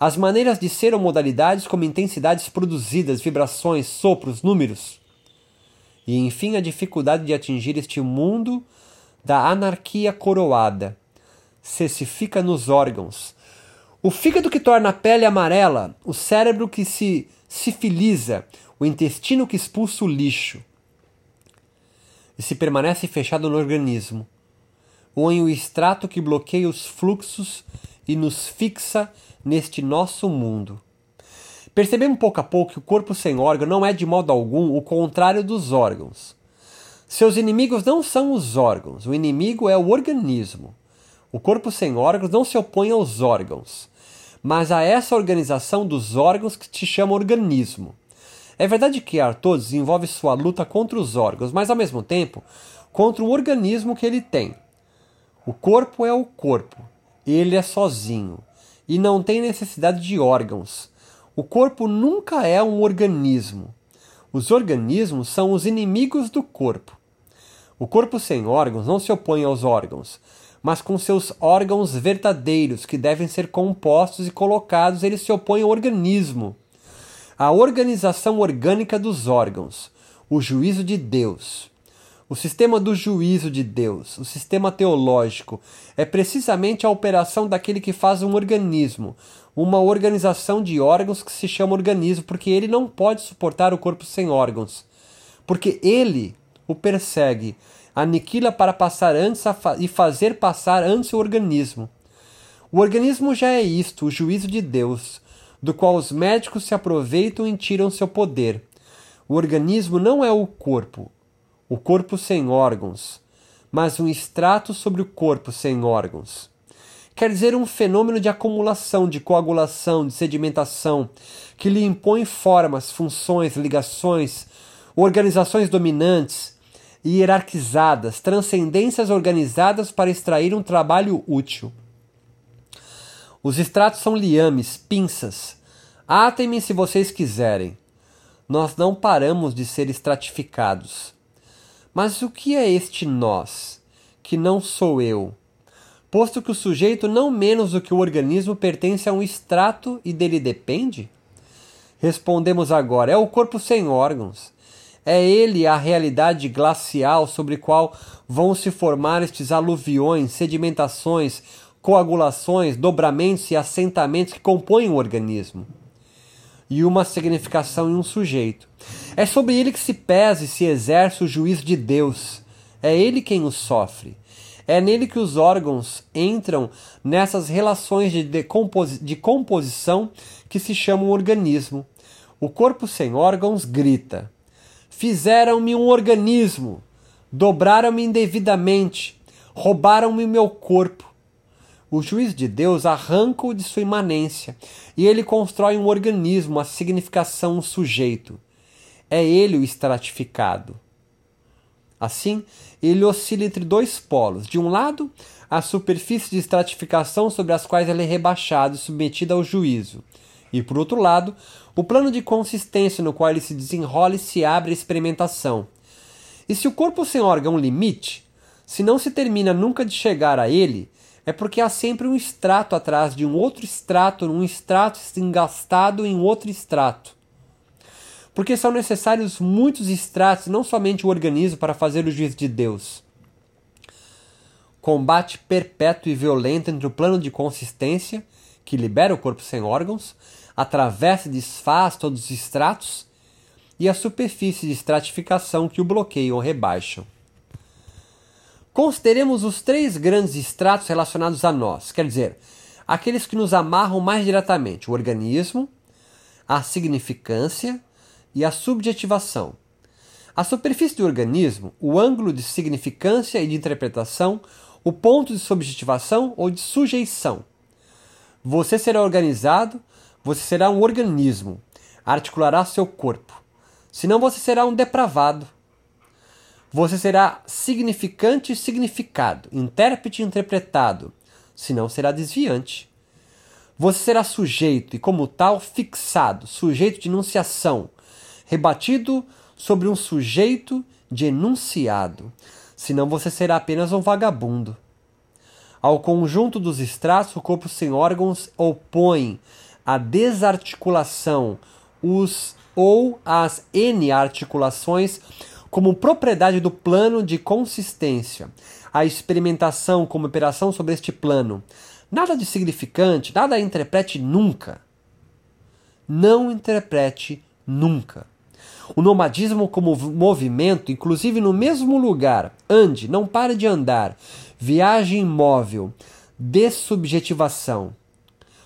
As maneiras de ser ou modalidades como intensidades produzidas, vibrações, sopros, números. E enfim a dificuldade de atingir este mundo da anarquia coroada. Cessifica nos órgãos. O fígado que torna a pele amarela, o cérebro que se sifiliza, o intestino que expulsa o lixo e se permanece fechado no organismo, ou em o extrato que bloqueia os fluxos e nos fixa neste nosso mundo. Percebemos pouco a pouco que o corpo sem órgão não é de modo algum o contrário dos órgãos. Seus inimigos não são os órgãos, o inimigo é o organismo. O corpo sem órgãos não se opõe aos órgãos, mas a essa organização dos órgãos que se chama organismo. É verdade que Arthur desenvolve sua luta contra os órgãos, mas ao mesmo tempo contra o organismo que ele tem. O corpo é o corpo, ele é sozinho e não tem necessidade de órgãos. O corpo nunca é um organismo. Os organismos são os inimigos do corpo. O corpo sem órgãos não se opõe aos órgãos, mas com seus órgãos verdadeiros, que devem ser compostos e colocados, ele se opõe ao organismo. A organização orgânica dos órgãos, o juízo de Deus. O sistema do juízo de Deus, o sistema teológico, é precisamente a operação daquele que faz um organismo, uma organização de órgãos que se chama organismo, porque ele não pode suportar o corpo sem órgãos. Porque ele o persegue, aniquila para passar antes fa e fazer passar antes o organismo. O organismo já é isto, o juízo de Deus, do qual os médicos se aproveitam e tiram seu poder. O organismo não é o corpo, o corpo sem órgãos, mas um extrato sobre o corpo sem órgãos. Quer dizer, um fenômeno de acumulação, de coagulação, de sedimentação, que lhe impõe formas, funções, ligações, organizações dominantes e hierarquizadas, transcendências organizadas para extrair um trabalho útil. Os extratos são liames, pinças. Atem-me se vocês quiserem. Nós não paramos de ser estratificados. Mas o que é este nós, que não sou eu? Posto que o sujeito, não menos do que o organismo, pertence a um extrato e dele depende? Respondemos agora: é o corpo sem órgãos. É ele a realidade glacial sobre qual vão se formar estes aluviões, sedimentações, coagulações, dobramentos e assentamentos que compõem o organismo. E uma significação em um sujeito. É sobre ele que se pesa e se exerce o juízo de Deus. É ele quem o sofre. É nele que os órgãos entram nessas relações de, decomposi de composição que se chamam organismo. O corpo sem órgãos grita: Fizeram-me um organismo, dobraram-me indevidamente, roubaram-me meu corpo. O juiz de Deus arranca-o de sua imanência e ele constrói um organismo, a significação, um sujeito. É ele o estratificado. Assim, ele oscila entre dois polos. De um lado, a superfície de estratificação sobre as quais ele é rebaixado e submetido ao juízo. E por outro lado, o plano de consistência no qual ele se desenrola e se abre a experimentação. E se o corpo sem órgão um limite, se não se termina nunca de chegar a ele, é porque há sempre um extrato atrás de um outro extrato, um extrato engastado em outro extrato. Porque são necessários muitos extratos, não somente o organismo, para fazer o juízo de Deus. Combate perpétuo e violento entre o plano de consistência, que libera o corpo sem órgãos, atravessa e desfaz todos os estratos, e a superfície de estratificação que o bloqueiam ou rebaixam. Consideremos os três grandes estratos relacionados a nós, quer dizer, aqueles que nos amarram mais diretamente: o organismo, a significância e a subjetivação. A superfície do organismo, o ângulo de significância e de interpretação, o ponto de subjetivação ou de sujeição. Você será organizado, você será um organismo, articulará seu corpo. Senão você será um depravado. Você será significante e significado, intérprete e interpretado, senão será desviante. Você será sujeito e, como tal, fixado, sujeito de enunciação, rebatido sobre um sujeito de enunciado, senão você será apenas um vagabundo. Ao conjunto dos estratos, o corpo sem órgãos opõe a desarticulação, os ou as N articulações como propriedade do plano de consistência, a experimentação como operação sobre este plano. Nada de significante, nada interprete nunca. Não interprete nunca. O nomadismo como movimento, inclusive no mesmo lugar, ande, não pare de andar, viagem imóvel, dessubjetivação.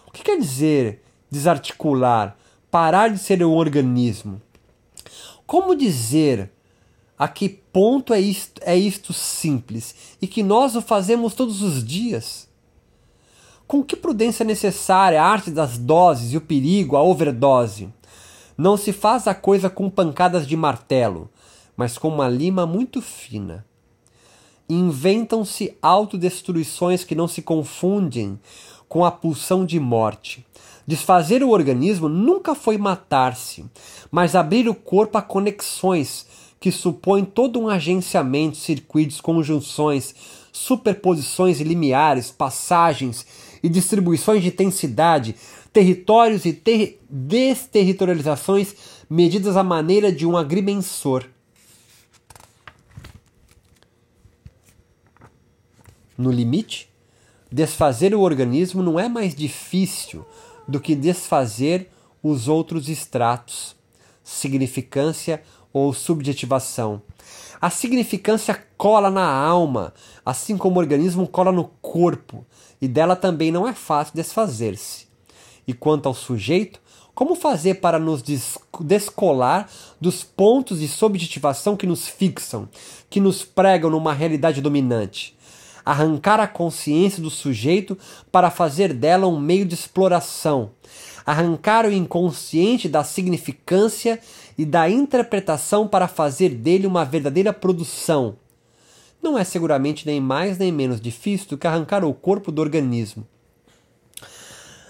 O que quer dizer desarticular, parar de ser um organismo? Como dizer a que ponto é isto, é isto simples e que nós o fazemos todos os dias? Com que prudência necessária a arte das doses e o perigo, a overdose? Não se faz a coisa com pancadas de martelo, mas com uma lima muito fina. Inventam-se autodestruições que não se confundem com a pulsão de morte. Desfazer o organismo nunca foi matar-se, mas abrir o corpo a conexões que supõe todo um agenciamento, circuitos, conjunções, superposições e limiares, passagens e distribuições de intensidade, territórios e ter desterritorializações medidas à maneira de um agrimensor. No limite, desfazer o organismo não é mais difícil do que desfazer os outros estratos, significância ou subjetivação. A significância cola na alma, assim como o organismo cola no corpo, e dela também não é fácil desfazer-se. E quanto ao sujeito, como fazer para nos descolar dos pontos de subjetivação que nos fixam, que nos pregam numa realidade dominante? Arrancar a consciência do sujeito para fazer dela um meio de exploração, arrancar o inconsciente da significância e da interpretação para fazer dele uma verdadeira produção. Não é seguramente nem mais nem menos difícil do que arrancar o corpo do organismo.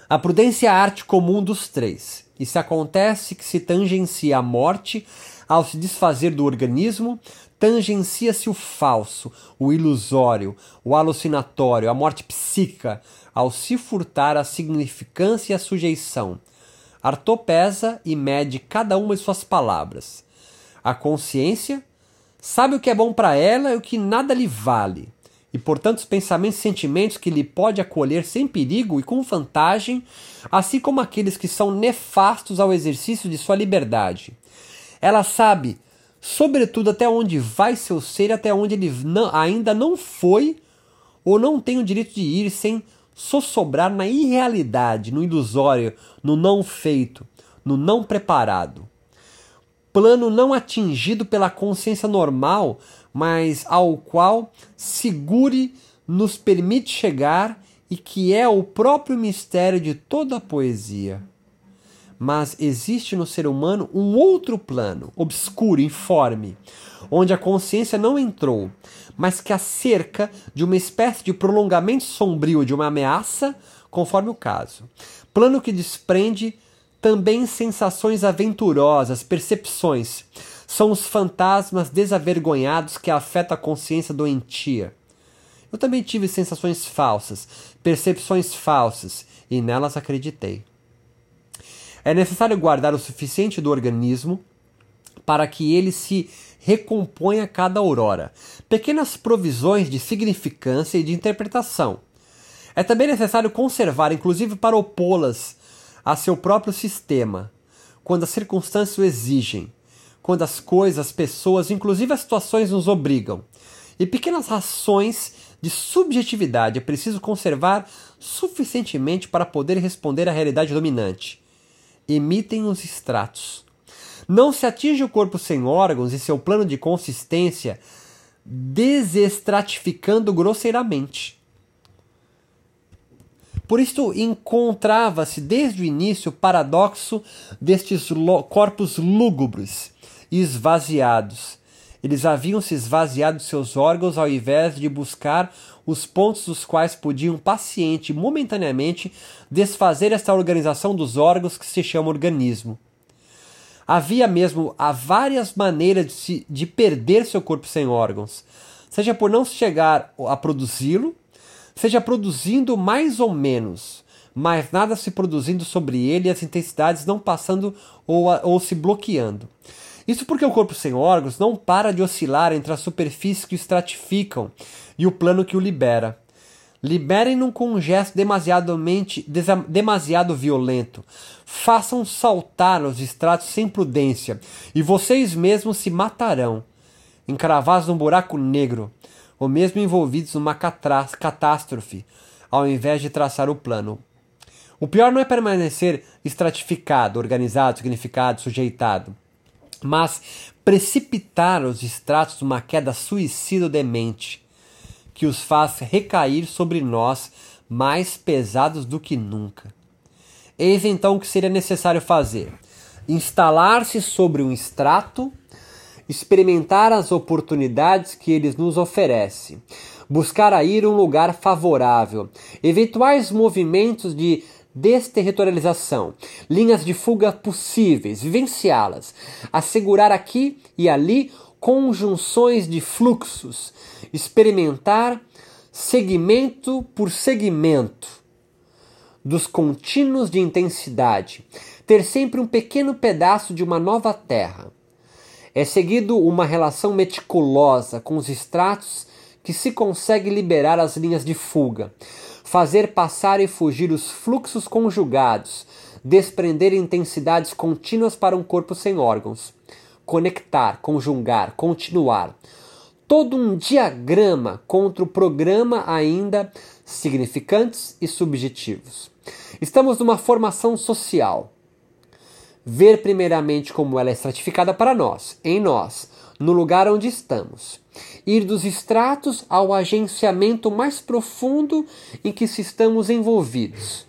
A prudência é a arte comum dos três. E se acontece que se tangencia a morte ao se desfazer do organismo, tangencia-se o falso, o ilusório, o alucinatório, a morte psíquica, ao se furtar a significância e a sujeição. Arthur pesa e mede cada uma de suas palavras. A consciência sabe o que é bom para ela e o que nada lhe vale, e portanto os pensamentos e sentimentos que lhe pode acolher sem perigo e com vantagem, assim como aqueles que são nefastos ao exercício de sua liberdade. Ela sabe, sobretudo, até onde vai seu ser, até onde ele não, ainda não foi ou não tem o direito de ir sem sossobrar na irrealidade, no ilusório, no não feito, no não preparado. Plano não atingido pela consciência normal, mas ao qual segure nos permite chegar e que é o próprio mistério de toda a poesia. Mas existe no ser humano um outro plano, obscuro, informe, onde a consciência não entrou, mas que a cerca de uma espécie de prolongamento sombrio de uma ameaça, conforme o caso. Plano que desprende também sensações aventurosas, percepções. São os fantasmas desavergonhados que afetam a consciência doentia. Eu também tive sensações falsas, percepções falsas, e nelas acreditei. É necessário guardar o suficiente do organismo para que ele se recomponha cada aurora. Pequenas provisões de significância e de interpretação. É também necessário conservar, inclusive para opô-las a seu próprio sistema, quando as circunstâncias o exigem, quando as coisas, as pessoas, inclusive as situações nos obrigam. E pequenas rações de subjetividade é preciso conservar suficientemente para poder responder à realidade dominante emitem os extratos. Não se atinge o corpo sem órgãos e seu plano de consistência desestratificando grosseiramente. Por isso encontrava-se desde o início o paradoxo destes corpos lúgubres e esvaziados. Eles haviam se esvaziado seus órgãos ao invés de buscar os pontos dos quais podiam paciente momentaneamente desfazer esta organização dos órgãos que se chama organismo. Havia mesmo há várias maneiras de, se, de perder seu corpo sem órgãos, seja por não chegar a produzi-lo, seja produzindo mais ou menos, mas nada se produzindo sobre ele e as intensidades não passando ou, ou se bloqueando. Isso porque o corpo sem órgãos não para de oscilar entre as superfícies que o estratificam e o plano que o libera. Liberem-no com um gesto demasiadamente, demasiado violento. Façam saltar os estratos sem prudência, e vocês mesmos se matarão, encravados num buraco negro, ou mesmo envolvidos numa catástrofe, ao invés de traçar o plano. O pior não é permanecer estratificado, organizado, significado, sujeitado, mas precipitar os estratos numa queda suicida demente que os faz recair sobre nós mais pesados do que nunca. Eis então o que seria necessário fazer: instalar-se sobre um extrato, experimentar as oportunidades que eles nos oferece, buscar aí um lugar favorável, eventuais movimentos de desterritorialização, linhas de fuga possíveis, vivenciá-las, assegurar aqui e ali conjunções de fluxos, experimentar segmento por segmento dos contínuos de intensidade, ter sempre um pequeno pedaço de uma nova terra. É seguido uma relação meticulosa com os estratos que se consegue liberar as linhas de fuga, fazer passar e fugir os fluxos conjugados, desprender intensidades contínuas para um corpo sem órgãos conectar, conjugar, continuar. Todo um diagrama contra o programa ainda significantes e subjetivos. Estamos numa formação social. Ver primeiramente como ela é estratificada para nós, em nós, no lugar onde estamos. Ir dos estratos ao agenciamento mais profundo em que se estamos envolvidos.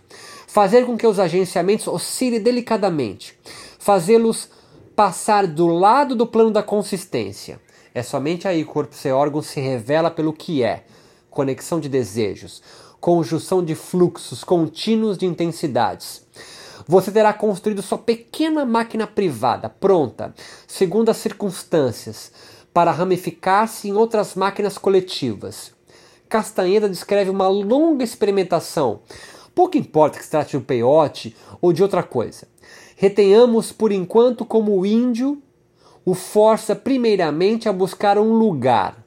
Fazer com que os agenciamentos oscilem delicadamente. Fazê-los passar do lado do plano da consistência. É somente aí que o corpo sem órgãos se revela pelo que é: conexão de desejos, conjunção de fluxos contínuos de intensidades. Você terá construído sua pequena máquina privada, pronta, segundo as circunstâncias, para ramificar-se em outras máquinas coletivas. Castanheda descreve uma longa experimentação. Pouco importa que se trate de um peiote ou de outra coisa. Retenhamos por enquanto como o índio o força primeiramente a buscar um lugar.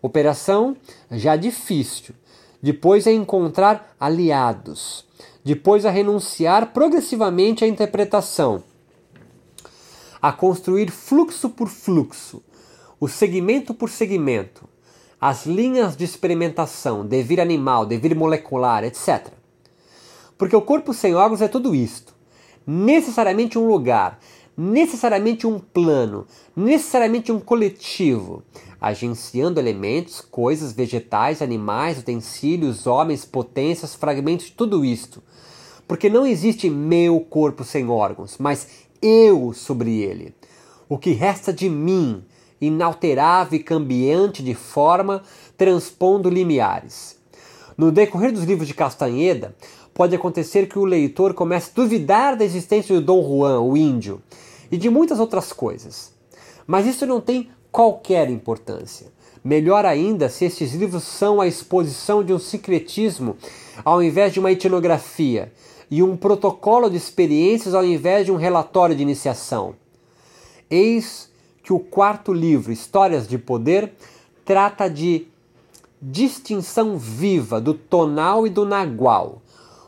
Operação já difícil. Depois a encontrar aliados. Depois a renunciar progressivamente à interpretação. A construir fluxo por fluxo, o segmento por segmento, as linhas de experimentação, devir animal, devir molecular, etc. Porque o corpo sem órgãos é tudo isto necessariamente um lugar, necessariamente um plano, necessariamente um coletivo, agenciando elementos, coisas, vegetais, animais, utensílios, homens, potências, fragmentos, tudo isto. Porque não existe meu corpo sem órgãos, mas eu sobre ele. O que resta de mim, inalterável e cambiante de forma, transpondo limiares. No decorrer dos livros de Castanheda, pode acontecer que o leitor comece a duvidar da existência do Dom Juan, o índio, e de muitas outras coisas. Mas isso não tem qualquer importância. Melhor ainda se estes livros são a exposição de um secretismo ao invés de uma etnografia, e um protocolo de experiências ao invés de um relatório de iniciação. Eis que o quarto livro, Histórias de Poder, trata de distinção viva do tonal e do nagual,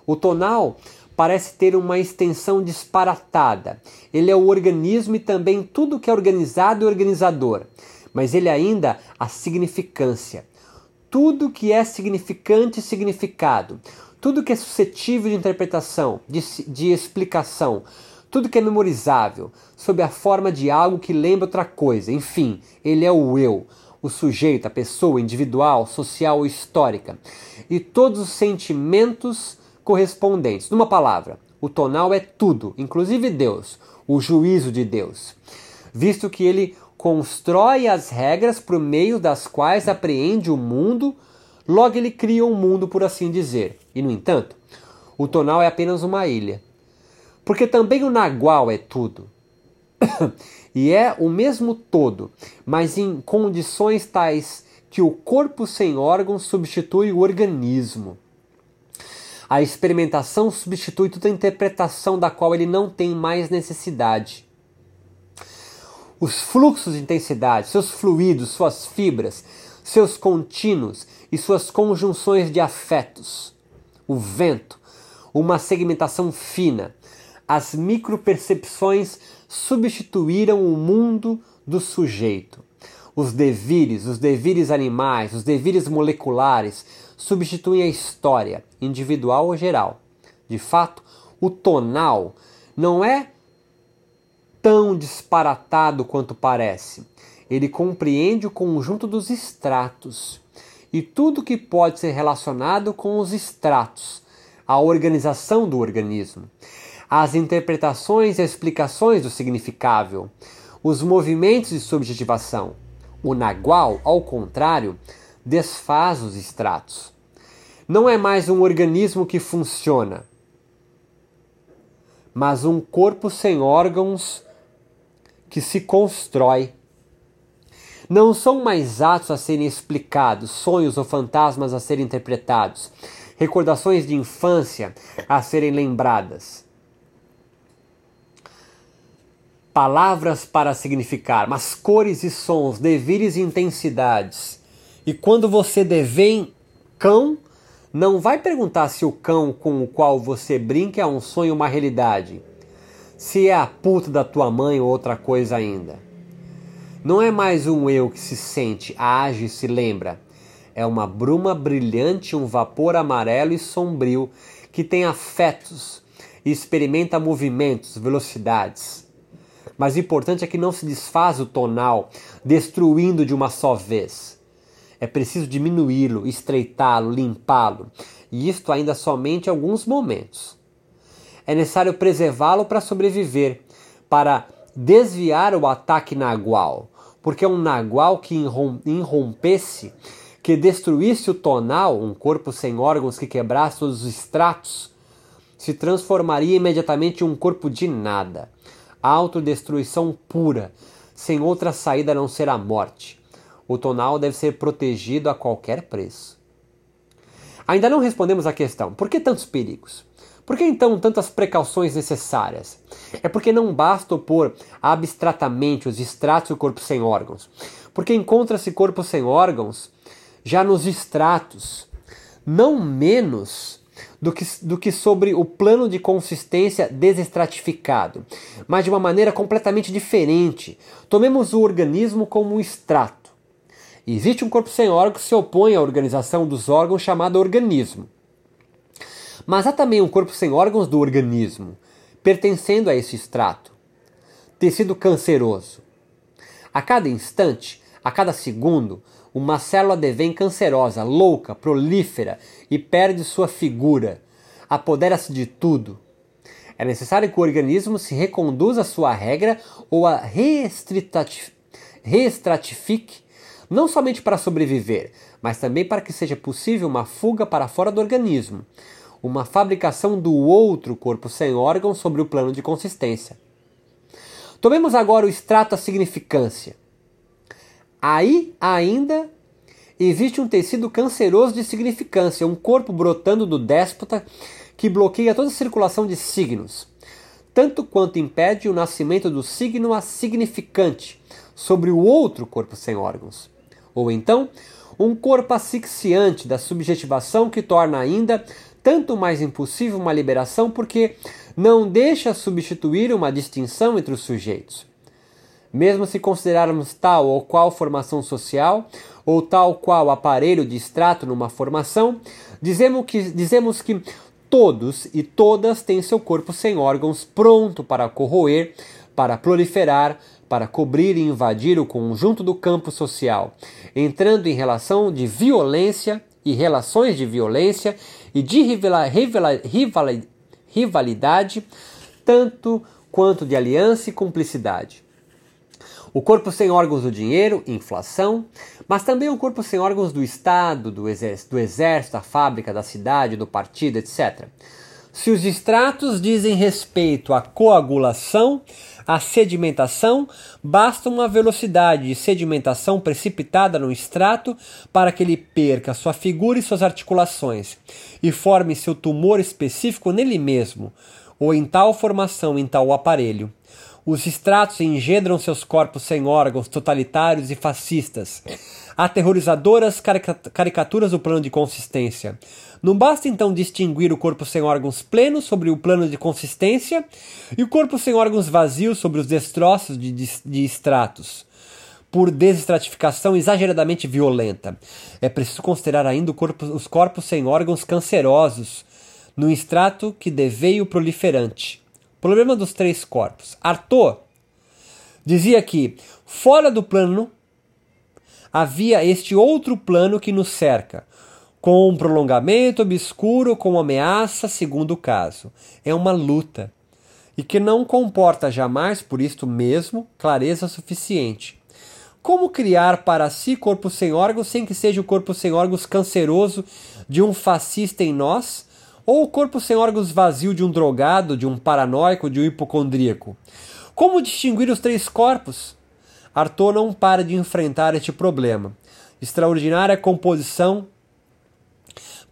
o tonal parece ter uma extensão disparatada. Ele é o organismo e também tudo que é organizado e organizador, mas ele ainda a significância. Tudo que é significante e significado, tudo que é suscetível de interpretação, de, de explicação, tudo que é memorizável, sob a forma de algo que lembra outra coisa. Enfim, ele é o eu, o sujeito, a pessoa individual, social ou histórica, e todos os sentimentos correspondentes. Numa palavra, o tonal é tudo, inclusive Deus, o juízo de Deus, visto que ele constrói as regras por meio das quais apreende o mundo, logo ele cria um mundo, por assim dizer. E, no entanto, o tonal é apenas uma ilha. Porque também o nagual é tudo. e é o mesmo todo, mas em condições tais que o corpo sem órgãos substitui o organismo. A experimentação substitui toda a interpretação da qual ele não tem mais necessidade. Os fluxos de intensidade, seus fluidos, suas fibras, seus contínuos e suas conjunções de afetos, o vento, uma segmentação fina, as micropercepções substituíram o mundo do sujeito. Os devires, os devires animais, os devires moleculares substituem a história, individual ou geral. De fato, o tonal não é tão disparatado quanto parece. Ele compreende o conjunto dos estratos e tudo que pode ser relacionado com os estratos, a organização do organismo as interpretações e explicações do significável, os movimentos de subjetivação. O nagual, ao contrário, desfaz os estratos. Não é mais um organismo que funciona, mas um corpo sem órgãos que se constrói. Não são mais atos a serem explicados, sonhos ou fantasmas a serem interpretados, recordações de infância a serem lembradas palavras para significar, mas cores e sons, devires e intensidades. E quando você devém cão, não vai perguntar se o cão com o qual você brinca é um sonho ou uma realidade. Se é a puta da tua mãe ou outra coisa ainda. Não é mais um eu que se sente, age e se lembra. É uma bruma brilhante, um vapor amarelo e sombrio que tem afetos e experimenta movimentos, velocidades. Mas o importante é que não se desfaz o tonal, destruindo de uma só vez. É preciso diminuí-lo, estreitá-lo, limpá-lo, e isto ainda somente alguns momentos. É necessário preservá-lo para sobreviver, para desviar o ataque nagual, porque um nagual que irrompesse, que destruísse o tonal, um corpo sem órgãos que quebrasse todos os estratos, se transformaria imediatamente em um corpo de nada autodestruição pura, sem outra saída a não ser a morte. O tonal deve ser protegido a qualquer preço. Ainda não respondemos à questão: por que tantos perigos? Por que então tantas precauções necessárias? É porque não basta opor abstratamente os estratos do corpo sem órgãos. Porque encontra-se corpo sem órgãos já nos estratos, não menos do que, do que sobre o plano de consistência desestratificado, mas de uma maneira completamente diferente. Tomemos o organismo como um extrato. Existe um corpo sem órgãos que se opõe à organização dos órgãos chamado organismo. Mas há também um corpo sem órgãos do organismo, pertencendo a esse extrato. Tecido canceroso. A cada instante, a cada segundo, uma célula devém cancerosa, louca, prolífera e perde sua figura. Apodera-se de tudo. É necessário que o organismo se reconduza à sua regra ou a reestratifique, não somente para sobreviver, mas também para que seja possível uma fuga para fora do organismo, uma fabricação do outro corpo sem órgãos sobre o plano de consistência. Tomemos agora o extrato da significância. Aí ainda existe um tecido canceroso de significância, um corpo brotando do déspota que bloqueia toda a circulação de signos, tanto quanto impede o nascimento do signo a significante sobre o outro corpo sem órgãos. Ou então, um corpo asfixiante da subjetivação que torna ainda tanto mais impossível uma liberação porque não deixa substituir uma distinção entre os sujeitos. Mesmo se considerarmos tal ou qual formação social, ou tal qual aparelho de extrato numa formação, dizemos que, dizemos que Todos e todas têm seu corpo sem órgãos pronto para corroer, para proliferar, para cobrir e invadir o conjunto do campo social, entrando em relação de violência e relações de violência e de rivalidade, tanto quanto de aliança e cumplicidade. O corpo sem órgãos do dinheiro, inflação, mas também o corpo sem órgãos do Estado, do exército, do exército, da fábrica, da cidade, do partido, etc. Se os extratos dizem respeito à coagulação, à sedimentação, basta uma velocidade de sedimentação precipitada no extrato para que ele perca sua figura e suas articulações e forme seu tumor específico nele mesmo, ou em tal formação em tal aparelho. Os extratos engendram seus corpos sem órgãos totalitários e fascistas, aterrorizadoras caricaturas do plano de consistência. Não basta então distinguir o corpo sem órgãos plenos sobre o plano de consistência e o corpo sem órgãos vazios sobre os destroços de, de, de estratos por desestratificação exageradamente violenta. É preciso considerar ainda corpo, os corpos sem órgãos cancerosos no extrato que deveio proliferante. Problema dos três corpos. Arthur dizia que fora do plano havia este outro plano que nos cerca, com um prolongamento obscuro, com ameaça, segundo o caso. É uma luta, e que não comporta jamais, por isto mesmo, clareza suficiente. Como criar para si corpo sem órgãos sem que seja o corpo sem órgãos canceroso de um fascista em nós? Ou o corpo sem órgãos vazio de um drogado, de um paranoico, de um hipocondríaco? Como distinguir os três corpos? Arthur não para de enfrentar este problema. Extraordinária composição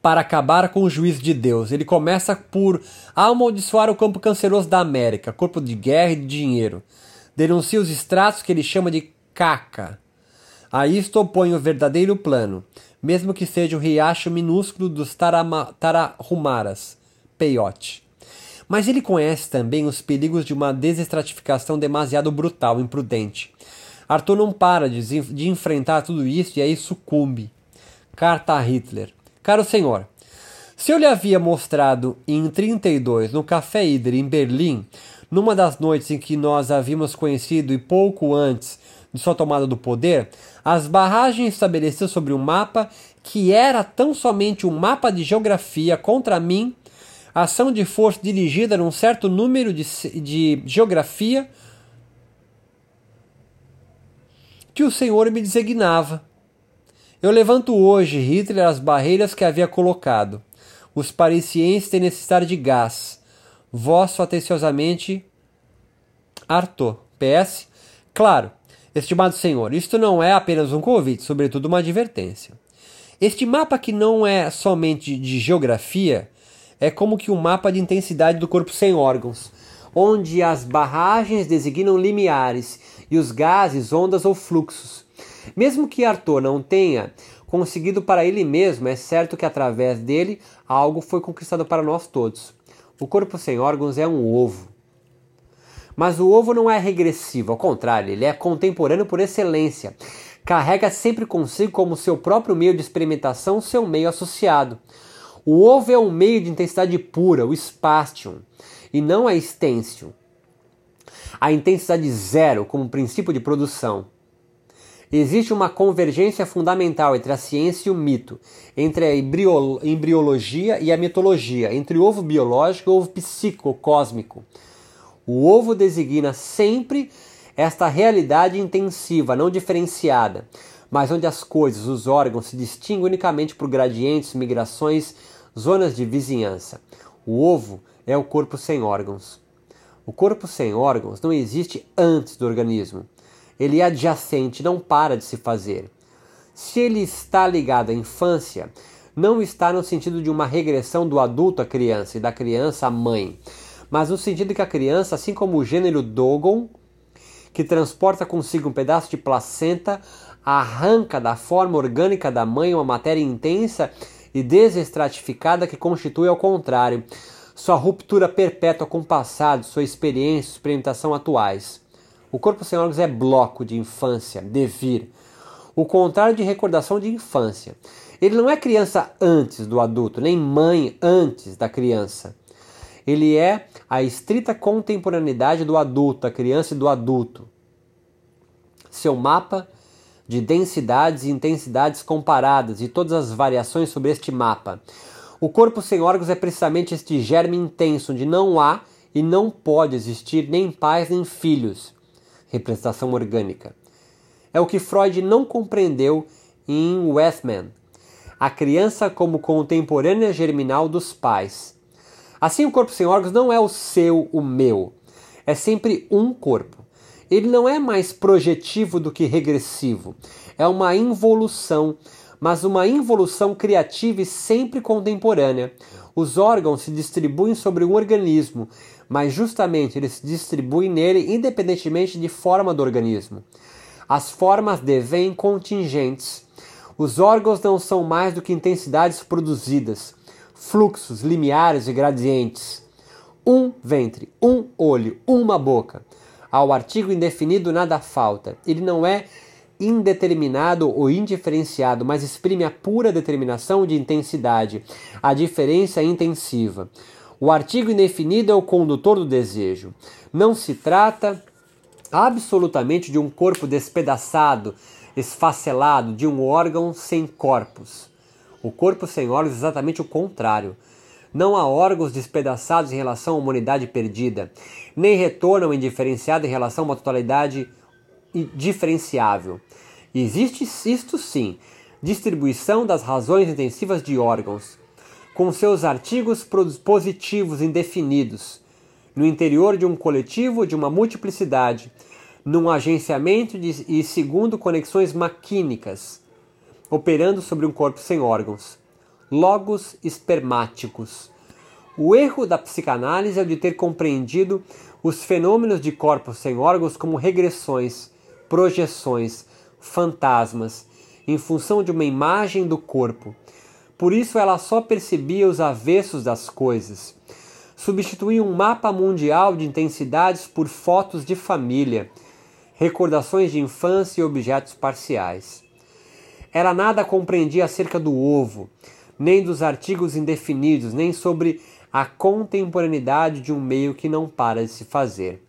para acabar com o juízo de Deus. Ele começa por amaldiçoar o campo canceroso da América, corpo de guerra e de dinheiro. Denuncia os extratos que ele chama de caca. A isto opõe o verdadeiro plano, mesmo que seja o riacho minúsculo dos Tarahumaras, peiote. Mas ele conhece também os perigos de uma desestratificação demasiado brutal, imprudente. Arthur não para de, de enfrentar tudo isso e aí sucumbe. Carta a Hitler. Caro senhor, se eu lhe havia mostrado em 32 no Café Ider em Berlim, numa das noites em que nós havíamos conhecido e pouco antes de sua tomada do poder, as barragens estabelecidas sobre um mapa que era tão somente um mapa de geografia contra mim, ação de força dirigida num certo número de, de geografia que o Senhor me designava. Eu levanto hoje, Hitler, as barreiras que havia colocado. Os parisienses têm necessidade de gás. Vosso atenciosamente, Arthur. PS. Claro, estimado senhor, isto não é apenas um convite, sobretudo uma advertência. Este mapa que não é somente de geografia, é como que um mapa de intensidade do corpo sem órgãos, onde as barragens designam limiares e os gases, ondas ou fluxos. Mesmo que Arthur não tenha conseguido para ele mesmo, é certo que através dele algo foi conquistado para nós todos. O corpo sem órgãos é um ovo. Mas o ovo não é regressivo, ao contrário, ele é contemporâneo por excelência. Carrega sempre consigo como seu próprio meio de experimentação seu meio associado. O ovo é um meio de intensidade pura, o spatium, e não a extensium. A intensidade zero como princípio de produção. Existe uma convergência fundamental entre a ciência e o mito, entre a embriologia e a mitologia, entre o ovo biológico e o ovo psico-cósmico. O ovo designa sempre esta realidade intensiva, não diferenciada, mas onde as coisas, os órgãos, se distinguem unicamente por gradientes, migrações, zonas de vizinhança. O ovo é o corpo sem órgãos. O corpo sem órgãos não existe antes do organismo ele é adjacente, não para de se fazer. Se ele está ligado à infância, não está no sentido de uma regressão do adulto à criança e da criança à mãe, mas no sentido que a criança, assim como o gênero Dogon, que transporta consigo um pedaço de placenta, arranca da forma orgânica da mãe uma matéria intensa e desestratificada que constitui, ao contrário, sua ruptura perpétua com o passado, sua experiência e experimentação atuais. O corpo sem órgãos é bloco de infância, devir. O contrário de recordação de infância. Ele não é criança antes do adulto, nem mãe antes da criança. Ele é a estrita contemporaneidade do adulto, da criança e do adulto. Seu mapa de densidades e intensidades comparadas e todas as variações sobre este mapa. O corpo sem órgãos é precisamente este germe intenso onde não há e não pode existir nem pais nem filhos. Representação orgânica. É o que Freud não compreendeu em Westman, a criança como contemporânea germinal dos pais. Assim, o corpo sem órgãos não é o seu, o meu. É sempre um corpo. Ele não é mais projetivo do que regressivo. É uma involução, mas uma involução criativa e sempre contemporânea. Os órgãos se distribuem sobre um organismo, mas justamente eles se distribuem nele independentemente de forma do organismo. As formas devêm contingentes os órgãos não são mais do que intensidades produzidas, fluxos, limiares e gradientes. Um ventre, um olho, uma boca. Ao artigo indefinido nada falta. Ele não é indeterminado ou indiferenciado, mas exprime a pura determinação de intensidade, a diferença intensiva. O artigo indefinido é o condutor do desejo. Não se trata absolutamente de um corpo despedaçado, esfacelado de um órgão sem corpos. O corpo sem órgãos é exatamente o contrário. Não há órgãos despedaçados em relação à humanidade perdida, nem retornam indiferenciado em relação a uma totalidade diferenciável. Existe isto sim, distribuição das razões intensivas de órgãos, com seus artigos positivos indefinidos, no interior de um coletivo de uma multiplicidade, num agenciamento de, e segundo conexões maquínicas, operando sobre um corpo sem órgãos. Logos espermáticos. O erro da psicanálise é o de ter compreendido os fenômenos de corpos sem órgãos como regressões, projeções, fantasmas, em função de uma imagem do corpo. Por isso ela só percebia os avessos das coisas. Substituía um mapa mundial de intensidades por fotos de família recordações de infância e objetos parciais. Ela nada compreendia acerca do ovo, nem dos artigos indefinidos, nem sobre a contemporaneidade de um meio que não para de se fazer.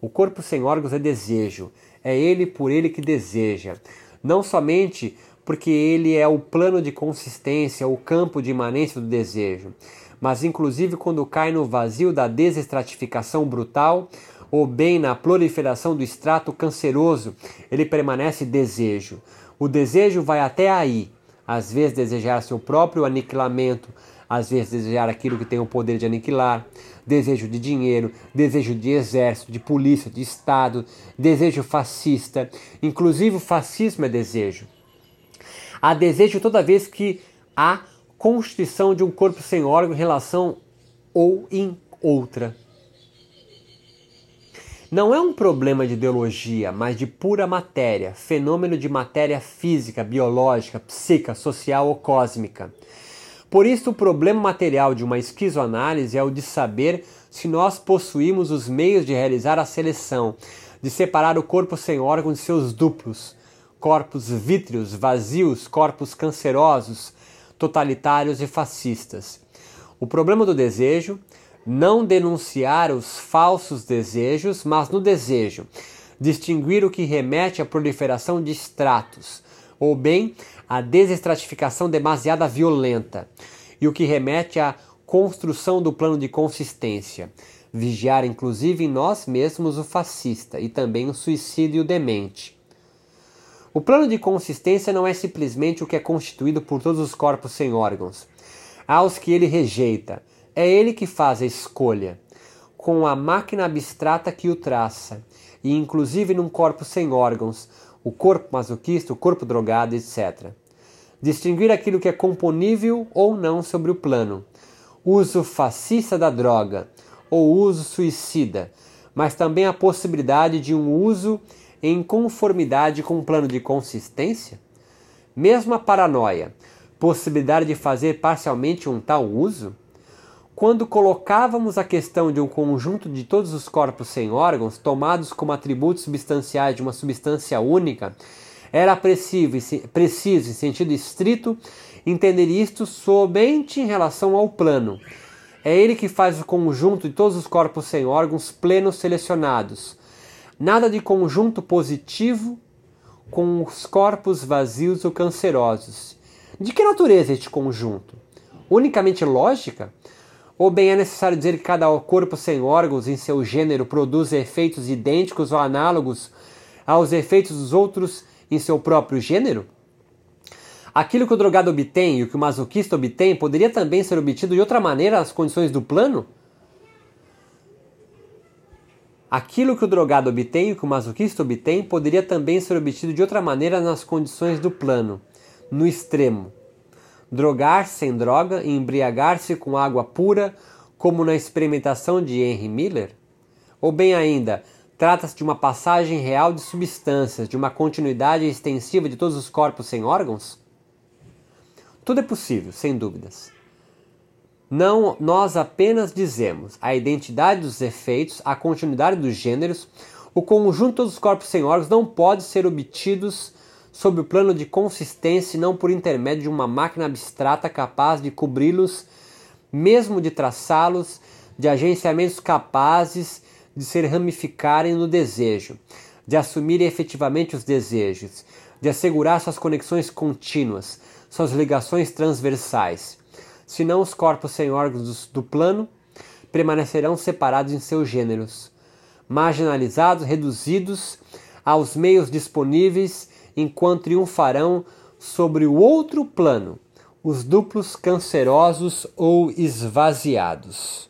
O corpo sem órgãos é desejo, é ele por ele que deseja, não somente porque ele é o plano de consistência, o campo de imanência do desejo, mas inclusive quando cai no vazio da desestratificação brutal, ou bem na proliferação do extrato canceroso, ele permanece desejo. O desejo vai até aí, às vezes desejar seu próprio aniquilamento, às vezes desejar aquilo que tem o poder de aniquilar, desejo de dinheiro, desejo de exército, de polícia, de Estado, desejo fascista. Inclusive o fascismo é desejo. Há desejo toda vez que há constituição de um corpo sem órgão em relação ou em outra. Não é um problema de ideologia, mas de pura matéria, fenômeno de matéria física, biológica, psíquica, social ou cósmica. Por isso, o problema material de uma esquizoanálise é o de saber se nós possuímos os meios de realizar a seleção, de separar o corpo sem órgãos de seus duplos, corpos vítreos, vazios, corpos cancerosos, totalitários e fascistas. O problema do desejo não denunciar os falsos desejos, mas no desejo, distinguir o que remete à proliferação de estratos, ou bem à desestratificação demasiada violenta, e o que remete à construção do plano de consistência, vigiar inclusive em nós mesmos o fascista e também o suicídio demente. O plano de consistência não é simplesmente o que é constituído por todos os corpos sem órgãos. Há os que ele rejeita, é ele que faz a escolha, com a máquina abstrata que o traça, e inclusive num corpo sem órgãos, o corpo masoquista, o corpo drogado, etc. Distinguir aquilo que é componível ou não sobre o plano. Uso fascista da droga ou uso suicida, mas também a possibilidade de um uso em conformidade com o plano de consistência? Mesmo a paranoia, possibilidade de fazer parcialmente um tal uso? Quando colocávamos a questão de um conjunto de todos os corpos sem órgãos, tomados como atributos substanciais de uma substância única, Era preciso, em sentido estrito, entender isto somente em relação ao plano. É ele que faz o conjunto de todos os corpos sem órgãos plenos selecionados. Nada de conjunto positivo com os corpos vazios ou cancerosos. De que natureza este conjunto? Unicamente lógica? Ou bem é necessário dizer que cada corpo sem órgãos em seu gênero produz efeitos idênticos ou análogos aos efeitos dos outros em seu próprio gênero? Aquilo que o drogado obtém e o que o masoquista obtém poderia também ser obtido de outra maneira nas condições do plano? Aquilo que o drogado obtém e o que o masoquista obtém poderia também ser obtido de outra maneira nas condições do plano, no extremo. Drogar-se sem droga e embriagar-se com água pura, como na experimentação de Henry Miller? Ou bem ainda, trata-se de uma passagem real de substâncias, de uma continuidade extensiva de todos os corpos sem órgãos? Tudo é possível, sem dúvidas. Não, nós apenas dizemos a identidade dos efeitos, a continuidade dos gêneros, o conjunto dos corpos sem órgãos não pode ser obtidos sob o plano de consistência não por intermédio de uma máquina abstrata capaz de cobri-los, mesmo de traçá-los, de agenciamentos capazes de se ramificarem no desejo, de assumirem efetivamente os desejos, de assegurar suas conexões contínuas, suas ligações transversais. Senão os corpos sem órgãos do plano permanecerão separados em seus gêneros, marginalizados, reduzidos aos meios disponíveis, enquanto triunfarão sobre o outro plano, os duplos cancerosos ou esvaziados.